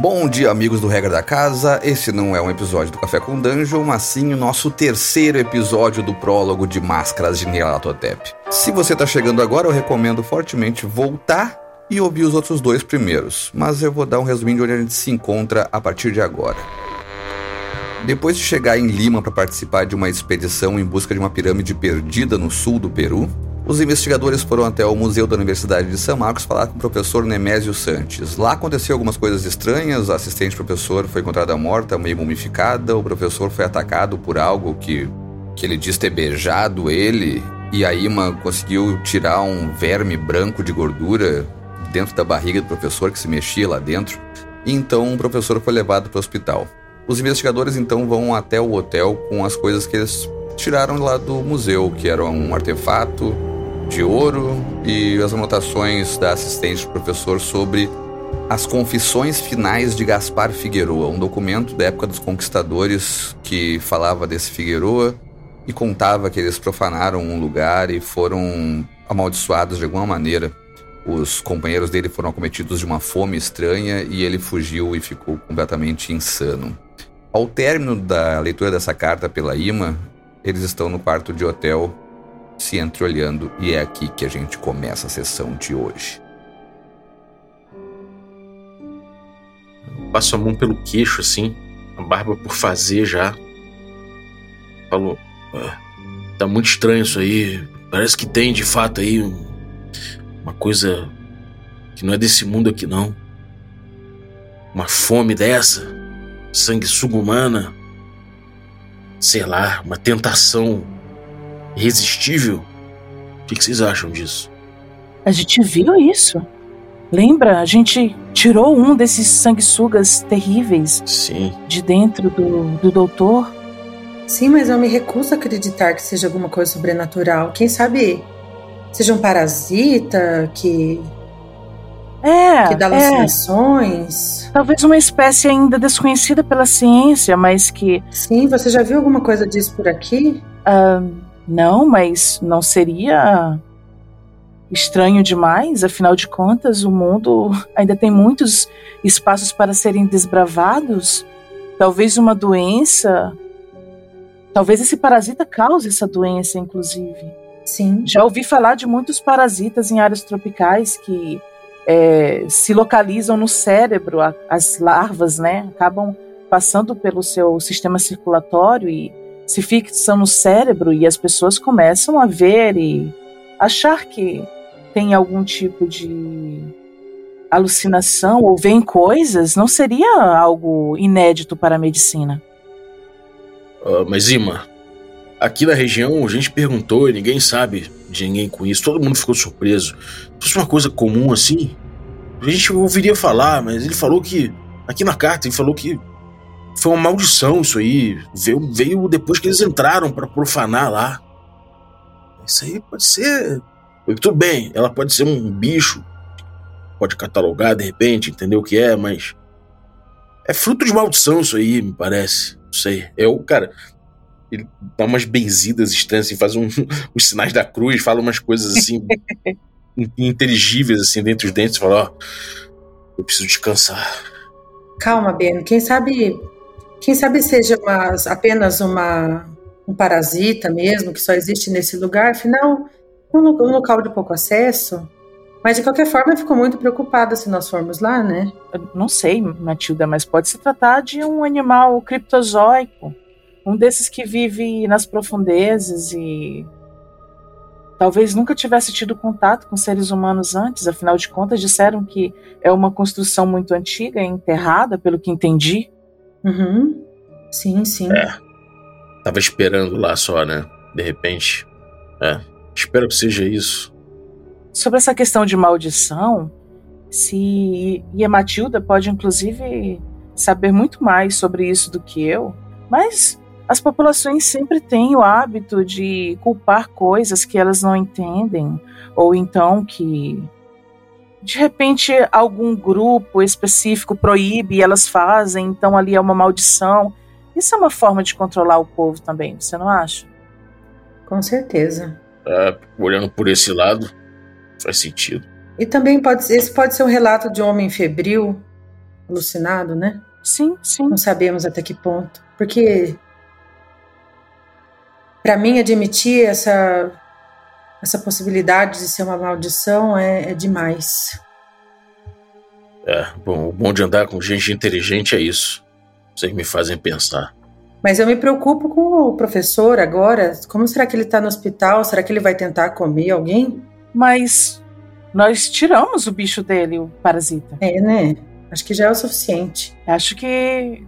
Bom dia, amigos do Regra da Casa. Esse não é um episódio do Café com Dungeon, mas sim o nosso terceiro episódio do prólogo de Máscaras de Nyarlathotep. Se você tá chegando agora, eu recomendo fortemente voltar e ouvir os outros dois primeiros, mas eu vou dar um resuminho de onde a gente se encontra a partir de agora. Depois de chegar em Lima para participar de uma expedição em busca de uma pirâmide perdida no sul do Peru, os investigadores foram até o Museu da Universidade de São Marcos falar com o professor Nemésio Santos. Lá aconteceu algumas coisas estranhas, a assistente professor foi encontrada morta, meio mumificada, o professor foi atacado por algo que, que ele diz ter beijado ele, e a Ima conseguiu tirar um verme branco de gordura dentro da barriga do professor que se mexia lá dentro. E então o professor foi levado para o hospital. Os investigadores então vão até o hotel com as coisas que eles tiraram lá do museu, que era um artefato, de ouro e as anotações da assistente do professor sobre as confissões finais de Gaspar Figueroa, um documento da época dos conquistadores que falava desse Figueroa e contava que eles profanaram um lugar e foram amaldiçoados de alguma maneira. Os companheiros dele foram acometidos de uma fome estranha e ele fugiu e ficou completamente insano. Ao término da leitura dessa carta pela Ima, eles estão no quarto de hotel se entreolhando e é aqui que a gente começa a sessão de hoje. Passo a mão pelo queixo assim, a barba por fazer já. Falou: ah, tá muito estranho isso aí. Parece que tem de fato aí uma coisa que não é desse mundo aqui não. Uma fome dessa, sanguessuga humana, sei lá, uma tentação irresistível. O que, vocês acham disso? A gente viu isso. Lembra? A gente tirou um desses sanguessugas terríveis Sim. de dentro do, do doutor. Sim, mas eu me recuso a acreditar que seja alguma coisa sobrenatural. Quem sabe seja um parasita que. É. Que dá alucinações. É. Talvez uma espécie ainda desconhecida pela ciência, mas que. Sim, você já viu alguma coisa disso por aqui? Uh, não, mas não seria estranho demais? Afinal de contas, o mundo ainda tem muitos espaços para serem desbravados. Talvez uma doença. Talvez esse parasita cause essa doença, inclusive. Sim. Já ouvi falar de muitos parasitas em áreas tropicais que é, se localizam no cérebro. As larvas, né, acabam passando pelo seu sistema circulatório e se fixam no cérebro e as pessoas começam a ver e achar que tem algum tipo de alucinação ou veem coisas, não seria algo inédito para a medicina. Uh, mas Ima, aqui na região a gente perguntou e ninguém sabe de ninguém com isso, todo mundo ficou surpreso. Se fosse uma coisa comum assim, a gente ouviria falar, mas ele falou que, aqui na carta, ele falou que foi uma maldição isso aí. Veio, veio depois que eles entraram para profanar lá. Isso aí pode ser. Tudo bem, ela pode ser um bicho. Pode catalogar de repente, entender o que é, mas. É fruto de maldição isso aí, me parece. Não sei. É o cara. Ele dá umas benzidas estranhas, assim, faz um, uns sinais da cruz, fala umas coisas assim. inteligíveis, assim, dentro dos dentes. Fala: Ó, eu preciso descansar. Calma, Ben. Quem sabe quem sabe seja uma, apenas uma, um parasita mesmo, que só existe nesse lugar, afinal, um, um local de pouco acesso. Mas de qualquer forma, eu fico muito preocupada se nós formos lá, né? Eu não sei, Matilda, mas pode se tratar de um animal criptozoico. Um desses que vive nas profundezas e talvez nunca tivesse tido contato com seres humanos antes, afinal de contas disseram que é uma construção muito antiga, enterrada, pelo que entendi. Uhum. Sim, sim. É. Tava esperando lá só, né? De repente. É. Espero que seja isso. Sobre essa questão de maldição, se. E a Matilda pode, inclusive, saber muito mais sobre isso do que eu, mas as populações sempre têm o hábito de culpar coisas que elas não entendem, ou então que de repente algum grupo específico proíbe e elas fazem, então ali é uma maldição. Isso é uma forma de controlar o povo também, você não acha? Com certeza. É, olhando por esse lado, faz sentido. E também pode esse pode ser um relato de um homem febril, alucinado, né? Sim, sim. Não sabemos até que ponto. Porque para mim admitir essa essa possibilidade de ser uma maldição é, é demais. É, bom, o bom de andar com gente inteligente é isso. Vocês me fazem pensar. Mas eu me preocupo com o professor agora. Como será que ele está no hospital? Será que ele vai tentar comer alguém? Mas nós tiramos o bicho dele, o parasita. É, né? Acho que já é o suficiente. Acho que,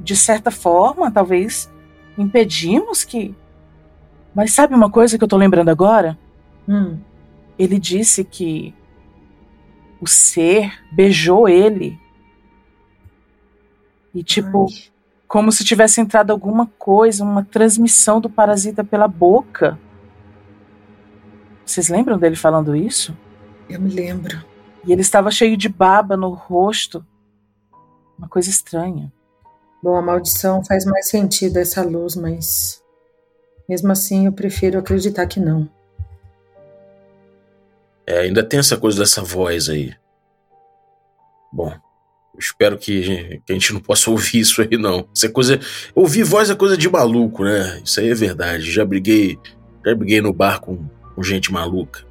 de certa forma, talvez impedimos que. Mas sabe uma coisa que eu tô lembrando agora? Hum. Ele disse que o ser beijou ele. E, tipo, Ai. como se tivesse entrado alguma coisa, uma transmissão do parasita pela boca. Vocês lembram dele falando isso? Eu me lembro. E ele estava cheio de baba no rosto. Uma coisa estranha. Bom, a maldição faz mais sentido essa luz, mas mesmo assim eu prefiro acreditar que não. É, ainda tem essa coisa dessa voz aí. Bom, espero que, que a gente não possa ouvir isso aí, não. Isso é coisa. Ouvir voz é coisa de maluco, né? Isso aí é verdade. Já briguei, já briguei no bar com, com gente maluca.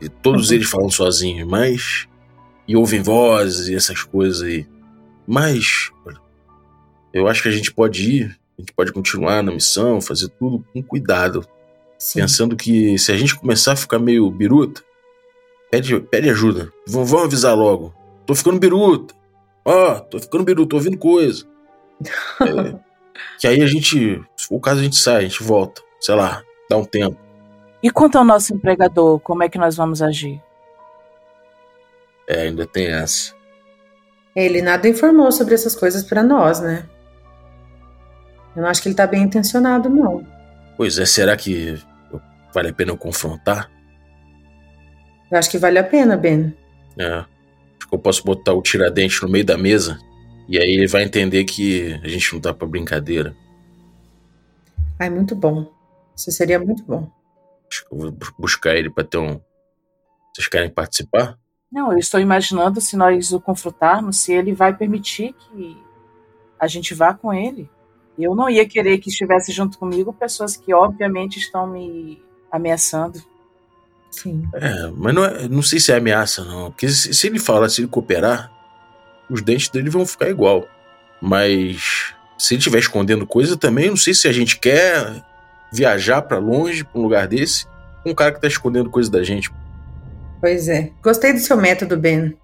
E todos eles falam sozinhos, mas. E ouvem vozes e essas coisas aí. Mas. Eu acho que a gente pode ir, a gente pode continuar na missão, fazer tudo com cuidado. Sim. Pensando que se a gente começar a ficar meio biruta, pede, pede ajuda. V vamos avisar logo. Tô ficando biruta. Ó, tô ficando biruta, tô ouvindo coisa. É, que aí a gente, se for o caso, a gente sai, a gente volta. Sei lá, dá um tempo. E quanto ao nosso empregador, como é que nós vamos agir? É, ainda tem essa. Ele nada informou sobre essas coisas pra nós, né? Eu não acho que ele tá bem intencionado, não. Pois é, será que vale a pena eu confrontar? Eu acho que vale a pena, Ben. É. Acho que eu posso botar o tiradente no meio da mesa. E aí ele vai entender que a gente não tá pra brincadeira. Ai, muito bom. Isso seria muito bom. Acho que eu vou bu- buscar ele pra ter um. Vocês querem participar? Não, eu estou imaginando se nós o confrontarmos, se ele vai permitir que a gente vá com ele. Eu não ia querer que estivesse junto comigo pessoas que obviamente estão me ameaçando. Sim. É, mas não, é, não sei se é ameaça, não. Porque se, se ele falar, se ele cooperar, os dentes dele vão ficar igual. Mas se ele estiver escondendo coisa também, não sei se a gente quer viajar pra longe, pra um lugar desse, com um cara que tá escondendo coisa da gente. Pois é. Gostei do seu método, Ben.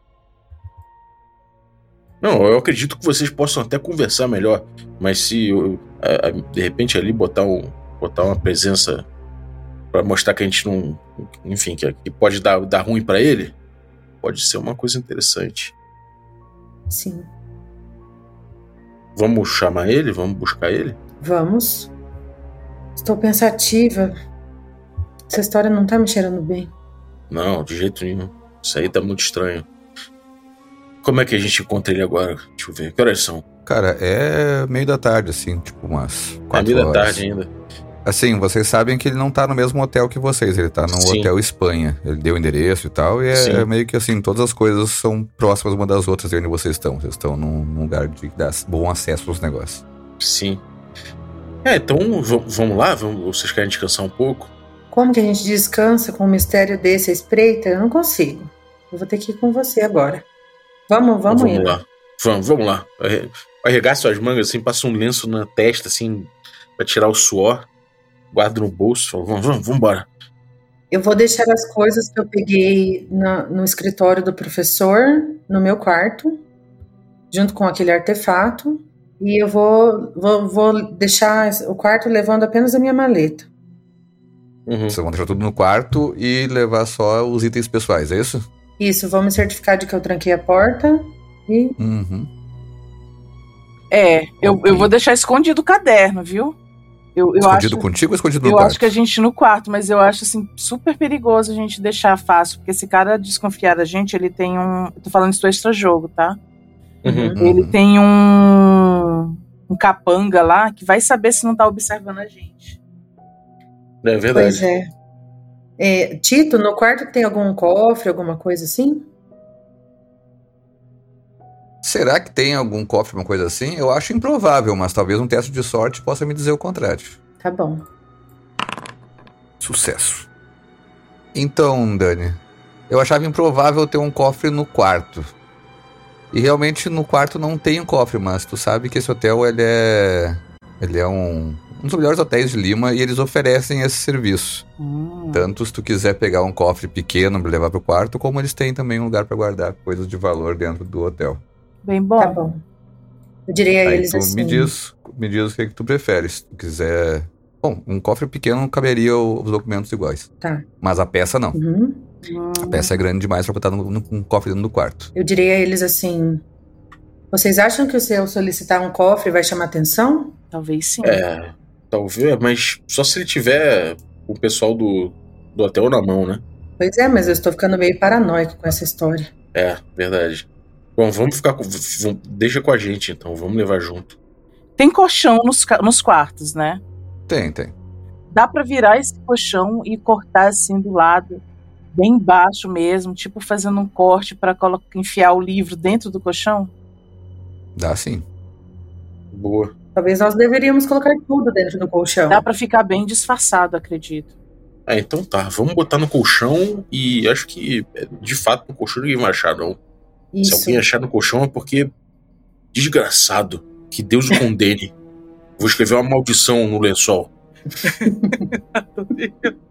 Não, eu acredito que vocês possam até conversar melhor, mas se eu, a- a- de repente ali botar, um, botar uma presença pra mostrar que a gente não. Enfim, que, que pode dar, dar ruim pra ele, pode ser uma coisa interessante. Sim. Vamos chamar ele? Vamos buscar ele? Vamos. Estou pensativa. Essa história não tá me cheirando bem. Não, de jeito nenhum. Isso aí tá muito estranho. Como é que a gente encontra ele agora? Deixa eu ver. Que horas são? Cara, é meio da tarde, assim, tipo umas É quatro meia da horas. tarde ainda. Assim, vocês sabem que ele não tá no mesmo hotel que vocês, ele tá no Sim. Hotel Espanha. Ele deu o endereço e tal, e é, é meio que assim, todas as coisas são próximas uma das outras de onde vocês estão. Vocês estão num, num lugar de dar bom acesso aos negócios. Sim. É, então vamos lá? Vamos, vocês querem descansar um pouco? Como que a gente descansa com um mistério desse à espreita? Eu não consigo. Eu vou ter que ir com você agora. Vamos, vamos, vamos ir. lá. Vamos, vamos lá. Arre- Arregaça suas mangas assim, passa um lenço na testa, assim, pra tirar o suor. Guarda no bolso. Fala, vamos, vamos, vamos embora. Eu vou deixar as coisas que eu peguei na- no escritório do professor, no meu quarto, junto com aquele artefato. E eu vou, vou, vou deixar o quarto levando apenas a minha maleta. Uhum. Vocês vão deixar tudo no quarto e levar só os itens pessoais, é isso? Isso, vou me certificar de que eu tranquei a porta. E Uhum. É, eu, eu vou deixar escondido o caderno, viu? Eu, eu escondido acho, contigo ou escondido no eu quarto? acho que a gente no quarto, mas eu acho assim super perigoso a gente deixar fácil, porque esse cara desconfiar da gente, ele tem um, eu tô falando isso do extra jogo, tá? Uhum. Uhum. Ele tem um um capanga lá que vai saber se não tá observando a gente. É verdade. Pois é. É, Tito, no quarto tem algum cofre, alguma coisa assim? Será que tem algum cofre, uma coisa assim? Eu acho improvável, mas talvez um teste de sorte possa me dizer o contrário. Tá bom. Sucesso. Então, Dani, eu achava improvável ter um cofre no quarto. E realmente no quarto não tem um cofre, mas tu sabe que esse hotel ele é ele é um, um dos melhores hotéis de Lima e eles oferecem esse serviço. Hum. Tanto se tu quiser pegar um cofre pequeno para levar pro quarto, como eles têm também um lugar para guardar coisas de valor dentro do hotel. Bem bom. Tá bom. Eu direi a Aí eles tu assim. me diz, me diz o que, que tu prefere. Se tu quiser. Bom, um cofre pequeno caberia os documentos iguais. Tá. Mas a peça não. Uhum. Hum. A peça é grande demais pra botar num cofre dentro do quarto. Eu direi a eles assim. Vocês acham que se eu solicitar um cofre vai chamar atenção? Talvez sim. É, talvez, mas só se ele tiver o pessoal do, do hotel na mão, né? Pois é, mas eu estou ficando meio paranoico com essa história. É, verdade. Bom, vamos ficar com. Deixa com a gente então, vamos levar junto. Tem colchão nos, nos quartos, né? Tem, tem. Dá pra virar esse colchão e cortar assim do lado, bem baixo mesmo, tipo fazendo um corte pra colo- enfiar o livro dentro do colchão? Dá sim. Boa. Talvez nós deveríamos colocar tudo dentro do colchão. Dá pra ficar bem disfarçado, acredito. Ah, então tá. Vamos botar no colchão e acho que, é, de fato, no colchão ninguém vai achar, não. Se Isso. alguém achar no colchão é porque. Desgraçado. Que Deus o condene. Vou escrever uma maldição no lençol.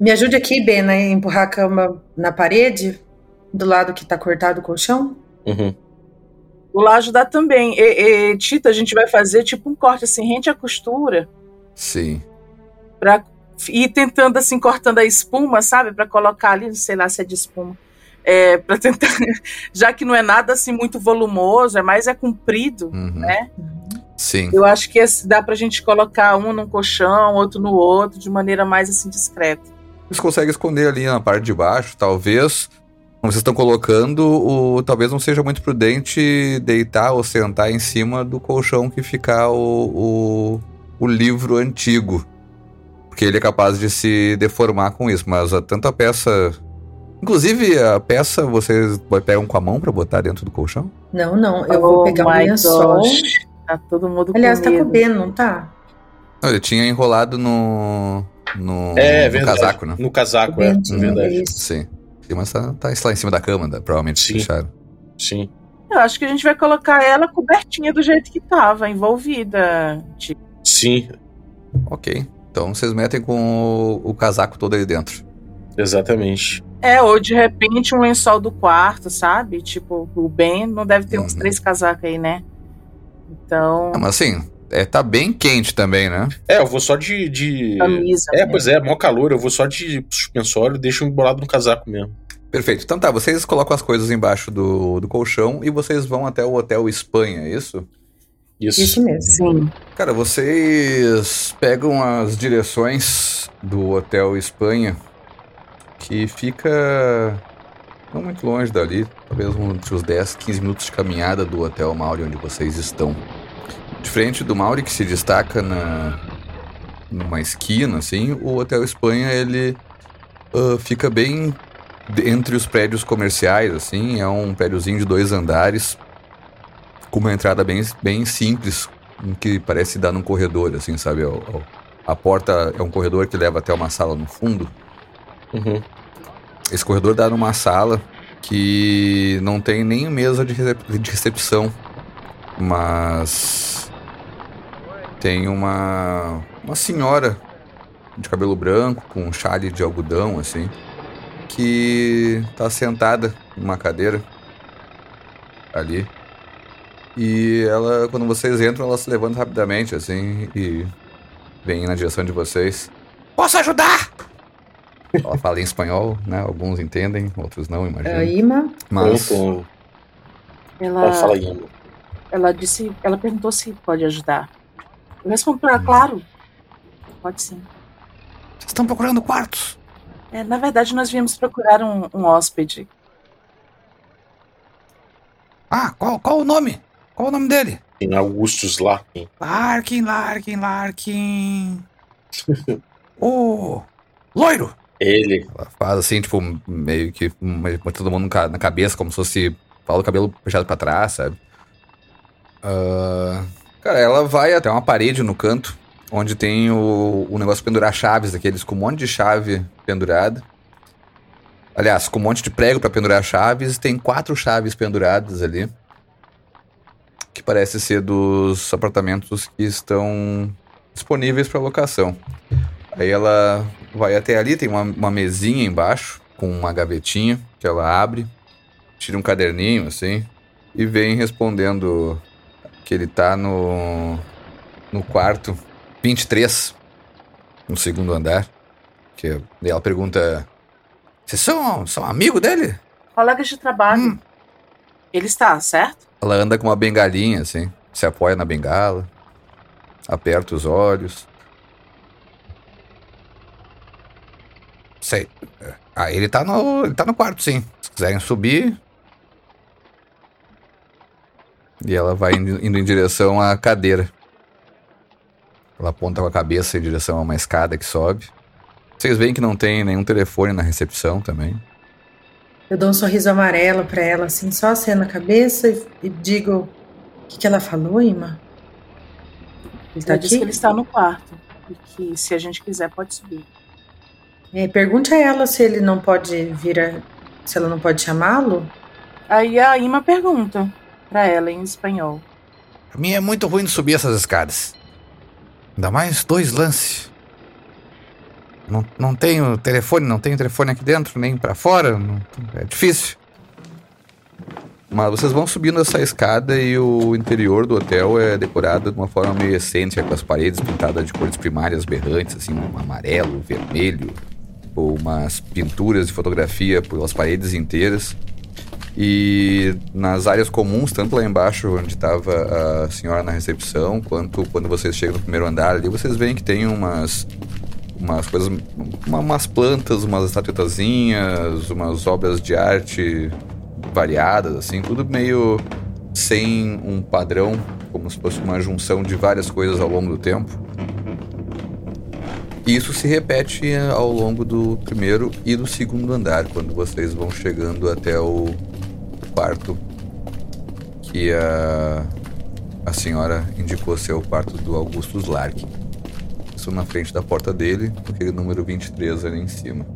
Me ajude aqui, Ben, a empurrar a cama na parede, do lado que tá cortado o colchão. Uhum. Vou lá ajudar também. E, e, Tita, a gente vai fazer tipo um corte assim, rente a costura, Sim. pra ir tentando assim, cortando a espuma, sabe? Pra colocar ali, sei lá se é de espuma. É, pra tentar. Já que não é nada assim muito volumoso, é mais é comprido, Uhum. né? Sim. Eu acho que esse- dá pra gente colocar um num colchão, outro no outro, de maneira mais assim discreta. Vocês conseguem esconder ali na parte de baixo, talvez. Como vocês estão colocando, o, talvez não seja muito prudente deitar ou sentar em cima do colchão que ficar o, o, o livro antigo. Porque ele é capaz de se deformar com isso. Mas a, tanto a peça. Inclusive, a peça vocês pegam com a mão pra botar dentro do colchão? Não, não, eu vou Oh pegar um my lençol. gosh. Tá todo mundo Aliás, com tá medo. coubendo, não tá? Não, ele tinha enrolado no. No, É, no verdade. casaco, né? No casaco, é. Coubendinho, É verdade. é isso. Sim. Mas tá, tá lá em cima da cama, né? provavelmente Sim. deixaram. Sim. Eu acho que a gente vai colocar ela cobertinha do jeito que tava, envolvida. Tipo, Sim, Ok. Então vocês metem com o, o casaco todo aí dentro. exatamente. É, ou de repente um lençol do quarto, sabe? Tipo, o Ben não deve ter uns Uhum. três casacos aí, né? Então, mas assim, é, tá bem quente também, né? É, eu vou só de. de... camisa. É, né? pois é, mó calor, eu vou só de suspensório e deixo embolado no casaco mesmo. Perfeito. Então tá, vocês colocam as coisas embaixo do, do colchão e vocês vão até o Hotel Espanha, é isso? Isso. Isso mesmo. Sim. Cara, vocês pegam as direções do Hotel Espanha, que fica não muito longe dali, talvez uns 10, 15 minutos de caminhada do Hotel Mauri onde vocês estão. Diferente do Mauri, que se destaca na, numa esquina, assim, o Hotel Espanha, ele ah, fica bem de- entre os prédios comerciais, assim, é um prédiozinho de dois andares, com uma entrada bem, bem simples, que parece dar num corredor, assim, sabe? O- A porta é um corredor que leva até uma sala no fundo. Uhum. Esse corredor dá numa sala que não tem nem mesa de, recep- de recepção, mas tem uma uma senhora de cabelo branco com um chale de algodão assim, que tá sentada numa cadeira ali. E ela, quando vocês entram, ela se levanta rapidamente assim e vem na direção de vocês. Posso ajudar? Ela fala em espanhol, né? Alguns entendem, outros não, imagino. É, Ima, Mas. Ela, Ela fala aí. ela disse, ela perguntou se pode ajudar. Eu respondo pra ela, claro. Pode sim. vocês estão procurando quartos? É, na verdade, nós viemos procurar um, um hóspede. Ah, qual, qual o nome? Qual o nome dele? Tem Augustus lá. Larkin, Larkin, Larkin. o loiro. Ele. Faz assim, tipo, meio que todo mundo na cabeça, como se fosse fala o cabelo puxado pra trás, sabe? Uh, cara, ela vai até uma parede no canto, onde tem o, o negócio de pendurar chaves daqueles com um monte de chave pendurada. Aliás, com um monte de prego para pendurar chaves, tem quatro chaves penduradas ali. Que parece ser dos apartamentos que estão disponíveis para locação. Aí ela vai até ali, tem uma, uma mesinha embaixo, com uma gavetinha que ela abre, tira um caderninho assim, e vem respondendo que ele tá no, no quarto 23, no segundo andar. Que ela pergunta: Vocês são, são amigo dele? Colegas de trabalho. Hum. Ele está, certo? Ela anda com uma bengalinha, assim, se apoia na bengala, aperta os olhos. Sei. Ah, ele tá no. Ele tá no quarto, sim. Se quiserem subir. E ela vai indo, indo em direção à cadeira. Ela aponta com a cabeça em direção a uma escada que sobe. Vocês veem que não tem nenhum telefone na recepção também. Eu dou um sorriso amarelo para ela, assim, só aceno a cabeça e, e digo: O que, que ela falou, Ima? Ele tá aqui? que ele está no quarto. E que se a gente quiser, pode subir. É, pergunte a ela se ele não pode vir a, se ela não pode chamá-lo. Aí a Ima pergunta para ela em espanhol. A mim é muito ruim de subir essas escadas. Ainda mais dois lances. Não, não tenho telefone, não tenho telefone aqui dentro, nem para fora. Não, é difícil. Mas vocês vão subindo essa escada e o interior do hotel é decorado de uma forma meio excêntrica, com as paredes pintadas de cores primárias berrantes, assim, um amarelo, vermelho, umas pinturas de fotografia pelas paredes inteiras. E nas áreas comuns, tanto lá embaixo onde estava a senhora na recepção, quanto quando vocês chegam no primeiro andar ali, vocês veem que tem umas umas coisas, uma, umas plantas, umas estatuetazinhas, umas obras de arte variadas, assim, tudo meio sem um padrão, como se fosse uma junção de várias coisas ao longo do tempo. E isso se repete ao longo do primeiro e do segundo andar, quando vocês vão chegando até o quarto que a, a senhora indicou ser o quarto do Augustus Lark. Isso na frente da porta dele, aquele número 23 ali em cima.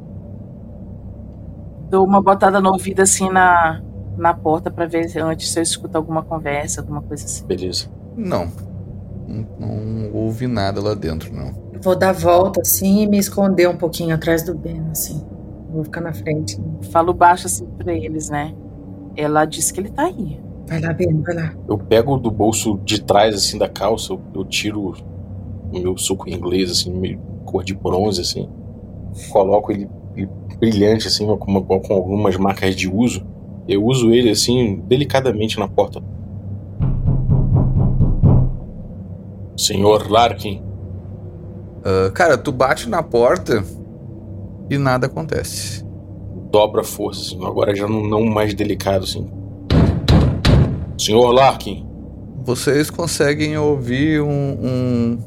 Dou uma botada no ouvido assim na, na porta para ver antes se eu escuto alguma conversa, alguma coisa assim. Beleza. Não. Não, não ouvi nada lá dentro, não. Vou dar volta assim e me esconder um pouquinho atrás do Ben, assim. Vou ficar na frente. Né? Falo baixo assim pra eles, né? Ela disse que ele tá aí. Vai lá, Ben, vai lá. Eu pego do bolso de trás, assim, da calça, eu, eu tiro o meu suco inglês, assim, meio cor de bronze, assim. Coloco ele, ele brilhante, assim, com, uma, com algumas marcas de uso. Eu uso ele, assim, delicadamente na porta. Senhor Larkin, Uh, cara, tu bate na porta e nada acontece. Dobra a força, assim, agora já não, não mais delicado, assim. Senhor Larkin. Vocês conseguem ouvir um, um.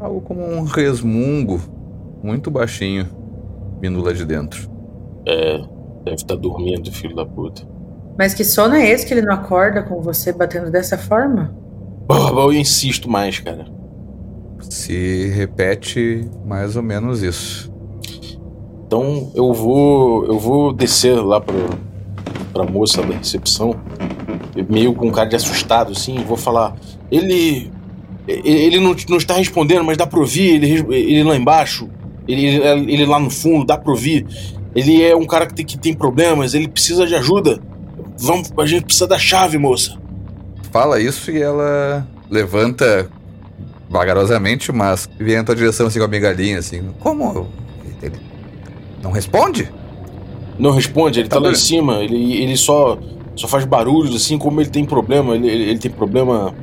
algo como um resmungo muito baixinho vindo lá de dentro. É, deve estar tá dormindo, filho da puta. Mas que sono é esse que ele não acorda com você batendo dessa forma? Oh, eu insisto mais, cara se repete mais ou menos isso. Então eu vou eu vou descer lá para para moça da recepção, meio com um cara de assustado assim, vou falar, ele ele não, não está respondendo, mas dá para ouvir ele, ele lá embaixo, ele, ele lá no fundo, dá para ouvir. Ele é um cara que tem, que tem problemas, ele precisa de ajuda. Vamos, a gente precisa da chave, moça. Fala isso e ela levanta vagarosamente, mas vem na tua direção assim com a migalhinha, assim. Como? Ele não responde? Não responde, ele tá, tá lá em cima, ele, ele só, só faz barulhos, assim, como ele tem problema, ele, ele, ele tem problema,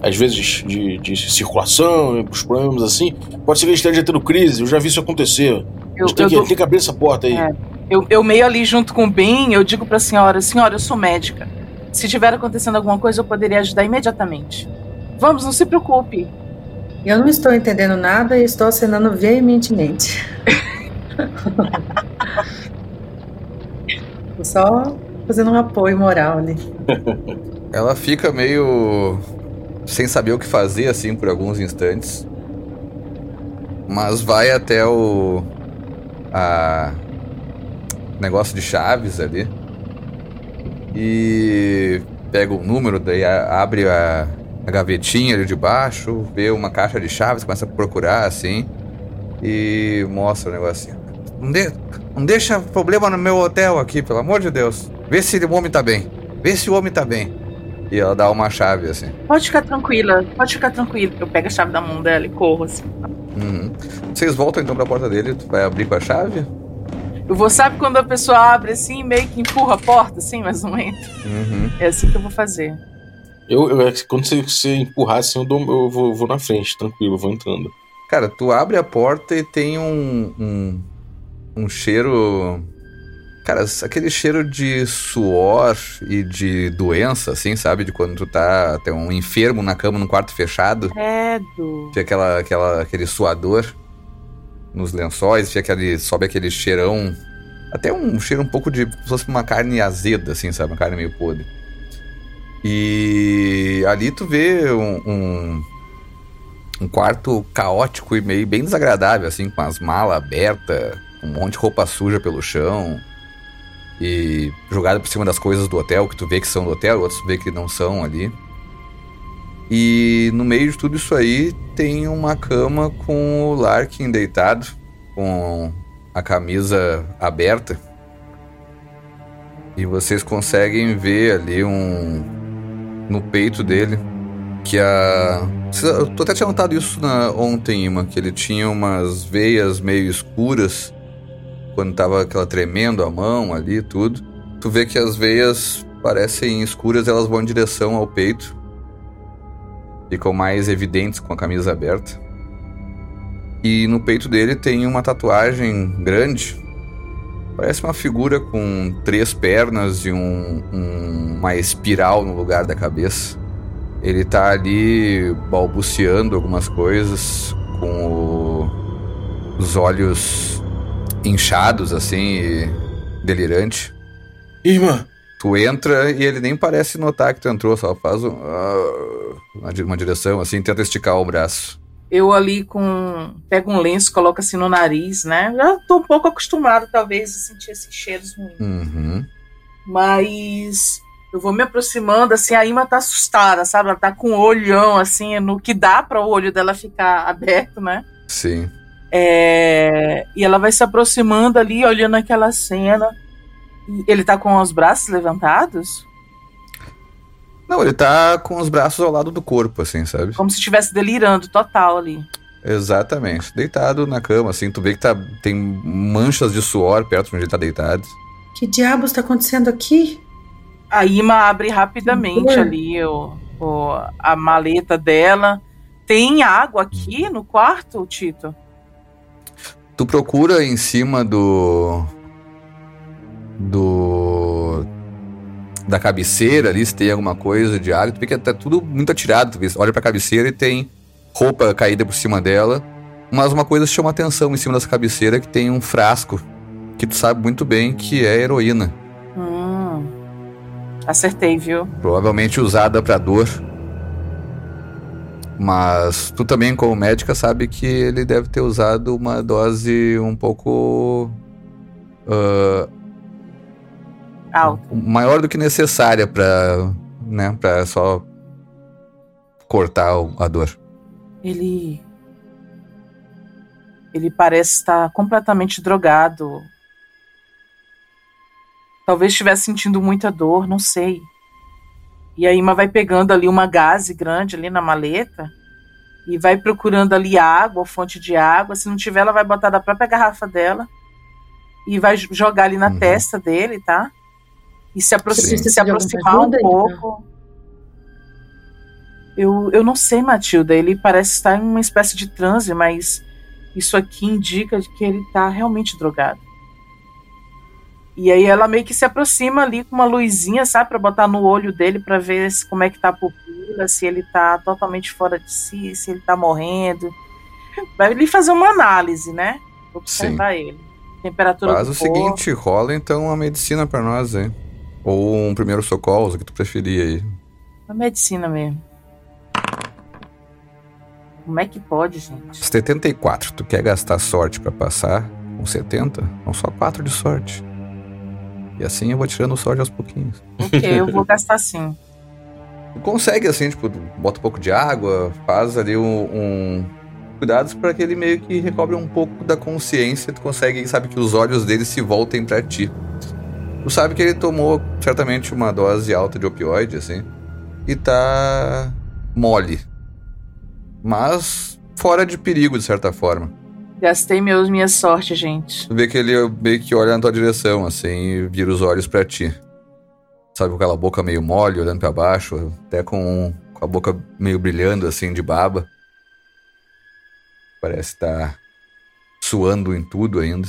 às vezes, de, de circulação, os problemas assim. Pode ser que ele esteja tendo crise, eu já vi isso acontecer. Eu, tem, que, tô... tem que abrir essa porta aí. É. Eu, eu meio ali junto com o Ben, eu digo pra senhora, senhora, eu sou médica. Se tiver acontecendo alguma coisa, eu poderia ajudar imediatamente. Vamos, não se preocupe. Eu não estou entendendo nada e estou acenando veementemente. só Fazendo um apoio moral ali. Ela fica meio sem saber o que fazer, assim, por alguns instantes. Mas vai até o. A. Negócio de chaves ali. E. Pega o número, daí abre a, a gavetinha ali de baixo, vê uma caixa de chaves, começa a procurar assim. E mostra o negocinho. Não, de, não deixa problema no meu hotel aqui, pelo amor de Deus. Vê se o homem tá bem. Vê se o homem tá bem. E ela dá uma chave, assim. Pode ficar tranquila, pode ficar tranquila. Eu pego a chave da mão dela e corro, assim. Uhum. Vocês voltam então pra porta dele, tu vai abrir com a chave? Eu vou, sabe quando a pessoa abre assim, meio que empurra a porta, assim, mais ou menos? Uhum. É assim que eu vou fazer. Eu, eu quando você, você empurrar assim, eu, dou, eu vou, vou, na frente, tranquilo, eu vou entrando. Cara, tu abre a porta e tem um, um, um cheiro Cara, aquele cheiro de suor e de doença, assim, sabe? De quando tu tá tem um enfermo na cama num quarto fechado. Credo. Fica aquela, aquela, aquele suador nos lençóis, fica aquele, sobe aquele cheirão. Até um cheiro um pouco de. como se fosse uma carne azeda, assim, sabe? Uma carne meio podre. E ali tu vê um, um, um quarto caótico e meio bem desagradável, assim, com as malas abertas, um monte de roupa suja pelo chão e jogada por cima das coisas do hotel, que tu vê que são do hotel, outros tu vê que não são ali. E no meio de tudo isso aí tem uma cama com o Larkin deitado, com a camisa aberta. E vocês conseguem ver ali um no peito dele que a eu tô até tinha notado isso na, ontem, Ima, que ele tinha umas veias meio escuras quando tava aquela tremendo a mão ali tudo, tu vê que as veias parecem escuras, elas vão em direção ao peito. Ficam mais evidentes com a camisa aberta. E no peito dele tem uma tatuagem grande. Parece uma figura com três pernas e um, um, uma espiral no lugar da cabeça. Ele tá ali balbuciando algumas coisas, com o, os olhos inchados, assim, delirante. Irmã! Tu entra e ele nem parece notar que tu entrou, só faz um, uh, uma direção, assim, tenta esticar o braço. Eu ali com. pego um lenço, coloco assim no nariz, né? Já tô um pouco acostumado, talvez, a sentir esses cheiros ruins. Uhum. Mas eu vou me aproximando, assim, a Ima tá assustada, sabe? Ela tá com o olhão, assim, no que dá para o olho dela ficar aberto, né? Sim. É, e ela vai se aproximando ali, olhando aquela cena. ele tá com os braços levantados? Não, ele tá com os braços ao lado do corpo, assim, sabe? Como se estivesse delirando total ali. Exatamente. Deitado na cama, assim, tu vê que tá, tem manchas de suor perto de onde ele tá deitado. Que diabos tá acontecendo aqui? A Ima abre rapidamente ali o, o, a maleta dela. Tem água aqui no quarto, Tito? Tu procura em cima do. do. Da cabeceira ali, se tem alguma coisa de água. Tu vê que tá tudo muito atirado. Tu vê, olha pra cabeceira e tem roupa caída por cima dela. Mas uma coisa chama atenção em cima dessa cabeceira que tem um frasco que tu sabe muito bem que é heroína. Hum, acertei, viu? Provavelmente usada para dor. Mas tu também, como médica, sabe que ele deve ter usado uma dose um pouco. Uh, Alta. Maior do que necessária para né, pra só cortar a dor. Ele. Ele parece estar completamente drogado. Talvez estivesse sentindo muita dor, não sei. E a Ima vai pegando ali uma gase grande ali na maleta e vai procurando ali água, fonte de água. Se não tiver, ela vai botar da própria garrafa dela e vai jogar ali na uhum. testa dele, tá? E se, apro se, se aproximar um pouco. Eu, eu não sei, Matilda. Ele parece estar em uma espécie de transe, mas isso aqui indica que ele está realmente drogado. E aí ela meio que se aproxima ali com uma luzinha, sabe, para botar no olho dele para ver se, como é que tá a pupila, se ele tá totalmente fora de si, se ele tá morrendo. Vai ali fazer uma análise, né? Observar Sim. ele. Temperatura Faz do o corpo. seguinte, rola então uma medicina para nós, hein? Ou um primeiro socorro, o que tu preferia aí. A medicina mesmo. Como é que pode, gente? 74. Tu quer gastar sorte pra passar com 70? São só 4 de sorte. E assim eu vou tirando sorte aos pouquinhos. Ok, eu vou gastar sim. Tu consegue assim, tipo, bota um pouco de água, faz ali um. um- Cuidados para que ele meio que recobre um pouco da consciência. Tu consegue, sabe, que os olhos dele se voltem pra ti. Tu sabe que ele tomou certamente uma dose alta de opioide, assim. E tá mole. Mas fora de perigo, de certa forma. Gastei meus, minha sorte, gente. Tu vê que ele meio que olha na tua direção, assim, e vira os olhos pra ti. Sabe, com aquela boca meio mole, olhando pra baixo, até com, com a boca meio brilhando, assim, de baba. Parece estar suando em tudo ainda.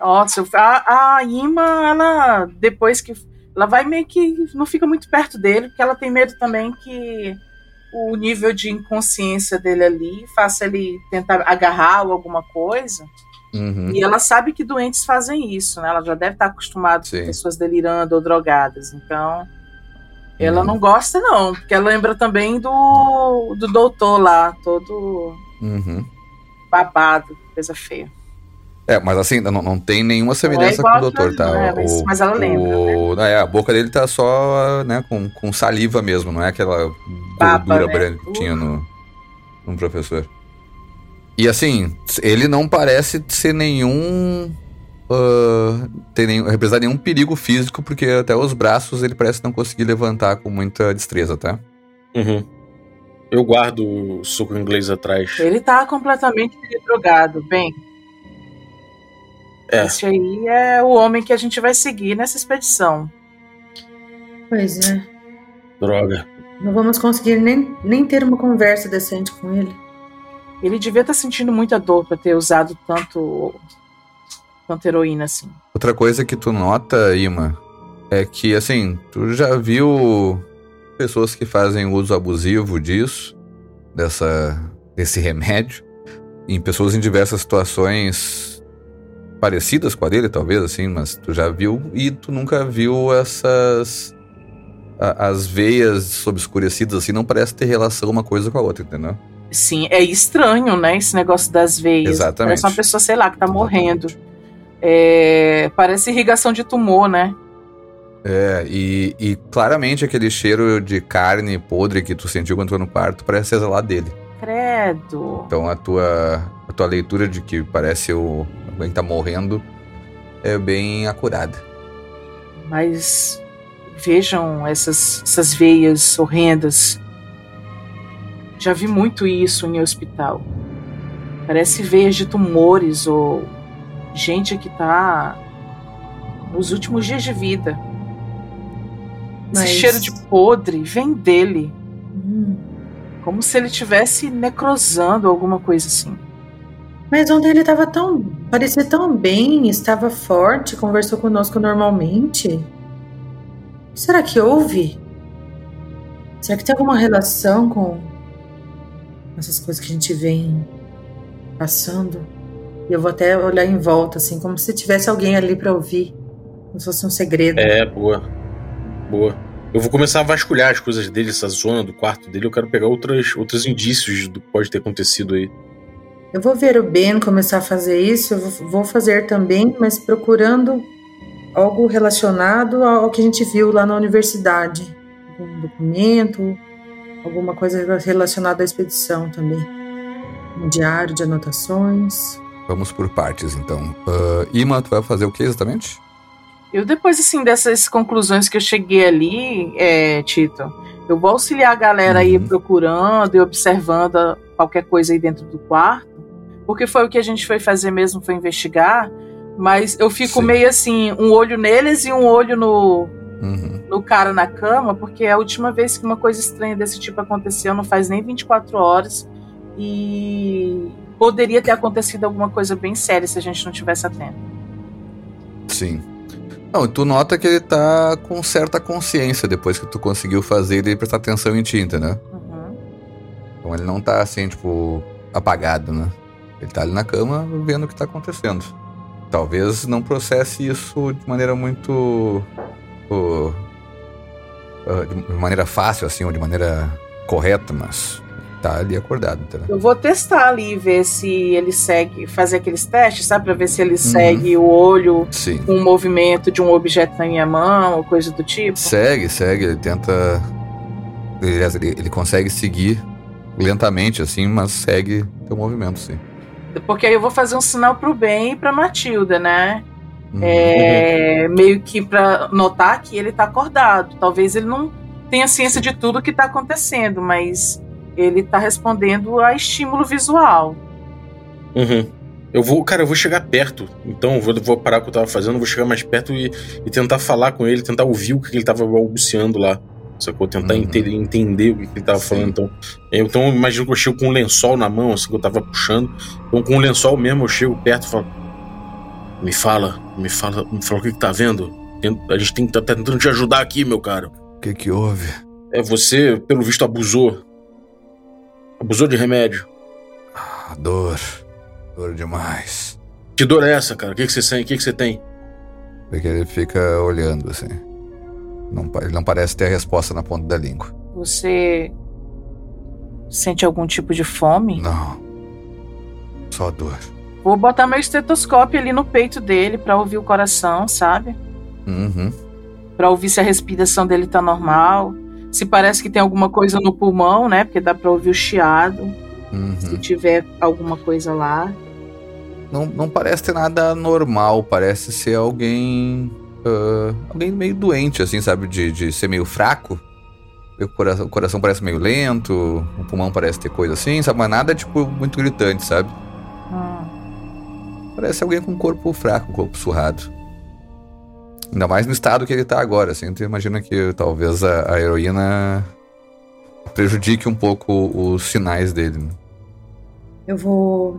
Nossa, a, a Ima, ela, depois que. Ela vai meio que. Não fica muito perto dele, porque ela tem medo também que o nível de inconsciência dele ali faça ele tentar agarrar ou alguma coisa. Uhum. E ela sabe que doentes fazem isso, né? Ela já deve estar acostumada Sim. com pessoas delirando ou drogadas. Então. Ela Uhum. não gosta, não, porque ela lembra também do, do doutor lá, todo Uhum. babado, coisa feia. É, mas assim, não, não tem nenhuma semelhança igual com o doutor, tá? né? Mas- O- mas ela lembra, o- é, a boca dele tá só, né, com, com saliva mesmo, não é aquela Baba, gordura né? branca que tinha no, no professor. E assim, ele não parece ser nenhum. ter nenhum, representar nenhum perigo físico, porque até os braços ele parece não conseguir levantar com muita destreza, tá? Uhum. Eu guardo o soco inglês atrás. Ele tá completamente drogado. Bem, É. esse aí é o homem que a gente vai seguir nessa expedição. Pois é. Droga. Não vamos conseguir nem, nem ter uma conversa decente com ele. Ele devia estar sentindo muita dor pra ter usado tanto, tanto heroína assim. Outra coisa que tu nota, Ima, é que assim, tu já viu pessoas que fazem uso abusivo disso, dessa, desse remédio, em pessoas em diversas situações parecidas com a dele, talvez, assim, mas tu já viu e tu nunca viu essas. a- as veias obscurecidas, assim, não parece ter relação uma coisa com a outra, entendeu? Sim, é estranho, né? Esse negócio das veias. Exatamente. Parece uma pessoa, sei lá, que tá morrendo. É, parece irrigação de tumor, né? É, e, e claramente aquele cheiro de carne podre que tu sentiu quando tu foi no quarto parece exalar dele. Credo. Então a tua, a tua leitura de que parece o alguém tá morrendo é bem acurada. Mas vejam essas, essas veias horrendas. Já vi muito isso em hospital. Parece veias de tumores ou gente que tá nos últimos dias de vida. Mas- Esse cheiro de podre vem dele, Hum. como se ele estivesse necrosando alguma coisa assim. Mas ontem ele estava tão. parecia tão bem, estava forte, conversou conosco normalmente. Será que houve? Será que tem alguma relação com essas coisas que a gente vem passando? E eu vou até olhar em volta, assim, como se tivesse alguém ali para ouvir. Como se fosse um segredo. É, boa. Boa. Eu vou começar a vasculhar as coisas dele, essa zona do quarto dele. Eu quero pegar outras, outros indícios do que pode ter acontecido aí. Eu vou ver o Ben começar a fazer isso, eu vou fazer também, mas procurando algo relacionado ao que a gente viu lá na universidade. Algum documento, alguma coisa relacionada à expedição também. Um diário de anotações. Vamos por partes, então. Ah, Ima, tu vai fazer o que exatamente? Eu, depois, assim, dessas conclusões que eu cheguei ali, é, Tito, eu vou auxiliar a galera aí Uhum. procurando e observando qualquer coisa aí dentro do quarto, porque foi o que a gente foi fazer mesmo, foi investigar, mas eu fico Sim. meio assim, um olho neles e um olho no, Uhum. no cara na cama, porque a última vez que uma coisa estranha desse tipo aconteceu não faz nem 24 horas e poderia ter acontecido alguma coisa bem séria se a gente não tivesse atento. Sim. Não, e tu nota que ele tá com certa consciência depois que tu conseguiu fazer ele prestar atenção em ti, entendeu? Uhum. Então ele não tá assim, tipo, apagado, né? Ele tá ali na cama vendo o que tá acontecendo. Talvez não processe isso de maneira muito uh, uh, de maneira fácil, assim, ou de maneira correta, mas tá ali acordado, entendeu? Eu vou testar ali, ver se ele segue, fazer aqueles testes, sabe? Pra ver se ele uhum. segue o olho Sim. com o movimento de um objeto na minha mão, ou coisa do tipo. Segue, segue, ele tenta. Ele, ele consegue seguir lentamente, assim, mas segue teu movimento, sim. Porque aí eu vou fazer um sinal pro bem e pra Matilda, né? Uhum. É, meio que pra notar que ele tá acordado. Talvez ele não tenha ciência de tudo que tá acontecendo, mas ele tá respondendo a estímulo visual. Uhum. Eu vou, cara, eu vou chegar perto. Então, eu vou, vou parar o que eu tava fazendo, vou chegar mais perto e, e tentar falar com ele, tentar ouvir o que ele tava balbuciando lá. Sacou? Tentar uhum. ente entender o que ele tava Sim. falando. Então, eu, então, imagino que eu chego com um lençol na mão, assim, que eu tava puxando. Então, com um lençol mesmo, eu chego perto e falo: Me fala, me fala, me fala o que, que tá vendo. A gente tem que tá tentando te ajudar aqui, meu caro. O que que houve? É, você, pelo visto, abusou. Abusou de remédio. Ah, dor. Dor demais. Que dor é essa, cara? O que, que você tem? O que, que você tem? Porque ele fica olhando assim. Não, ele não parece ter a resposta na ponta da língua. Você sente algum tipo de fome? Não. Só dor. Vou botar meu estetoscópio ali no peito dele para ouvir o coração, sabe? Uhum. Pra ouvir se a respiração dele tá normal. Se parece que tem alguma coisa no pulmão, né? Porque dá pra ouvir o chiado. Uhum. Se tiver alguma coisa lá. Não, não parece ter nada normal. Parece ser alguém uh, alguém meio doente, assim, sabe? De, de ser meio fraco. O coração, o coração parece meio lento, o pulmão parece ter coisa assim, sabe? Mas nada, tipo, muito gritante, sabe? Hum. Parece alguém com um corpo fraco, um corpo surrado. Ainda mais no estado que ele tá agora, assim. Tu imagina que talvez a, a heroína prejudique um pouco os sinais dele. Né? Eu vou.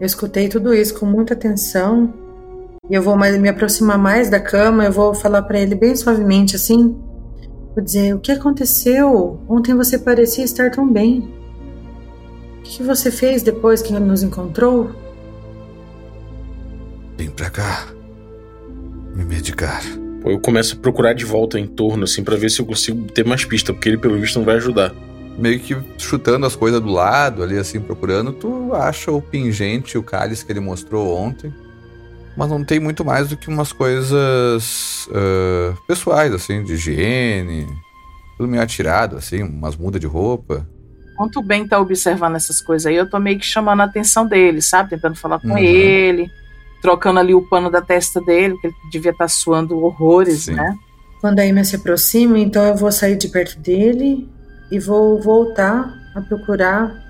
Eu escutei tudo isso com muita atenção e eu vou me aproximar mais da cama, eu vou falar para ele bem suavemente assim. Vou dizer: O que aconteceu? Ontem você parecia estar tão bem. O que você fez depois que nos encontrou? Vim pra cá. Me medicar. Pô, eu começo a procurar de volta em torno, assim, para ver se eu consigo ter mais pista, porque ele, pelo visto, não vai ajudar. Meio que chutando as coisas do lado, ali, assim, procurando, tu acha o pingente, o cálice que ele mostrou ontem mas não tem muito mais do que umas coisas uh, pessoais, assim, de higiene, tudo meio atirado, assim, umas mudas de roupa. Quanto bem tá observando essas coisas aí, eu tô meio que chamando a atenção dele, sabe? Tentando falar com uhum. ele, trocando ali o pano da testa dele, porque ele devia estar tá suando horrores, Sim. né? Quando a Amy se aproxima, então eu vou sair de perto dele e vou voltar a procurar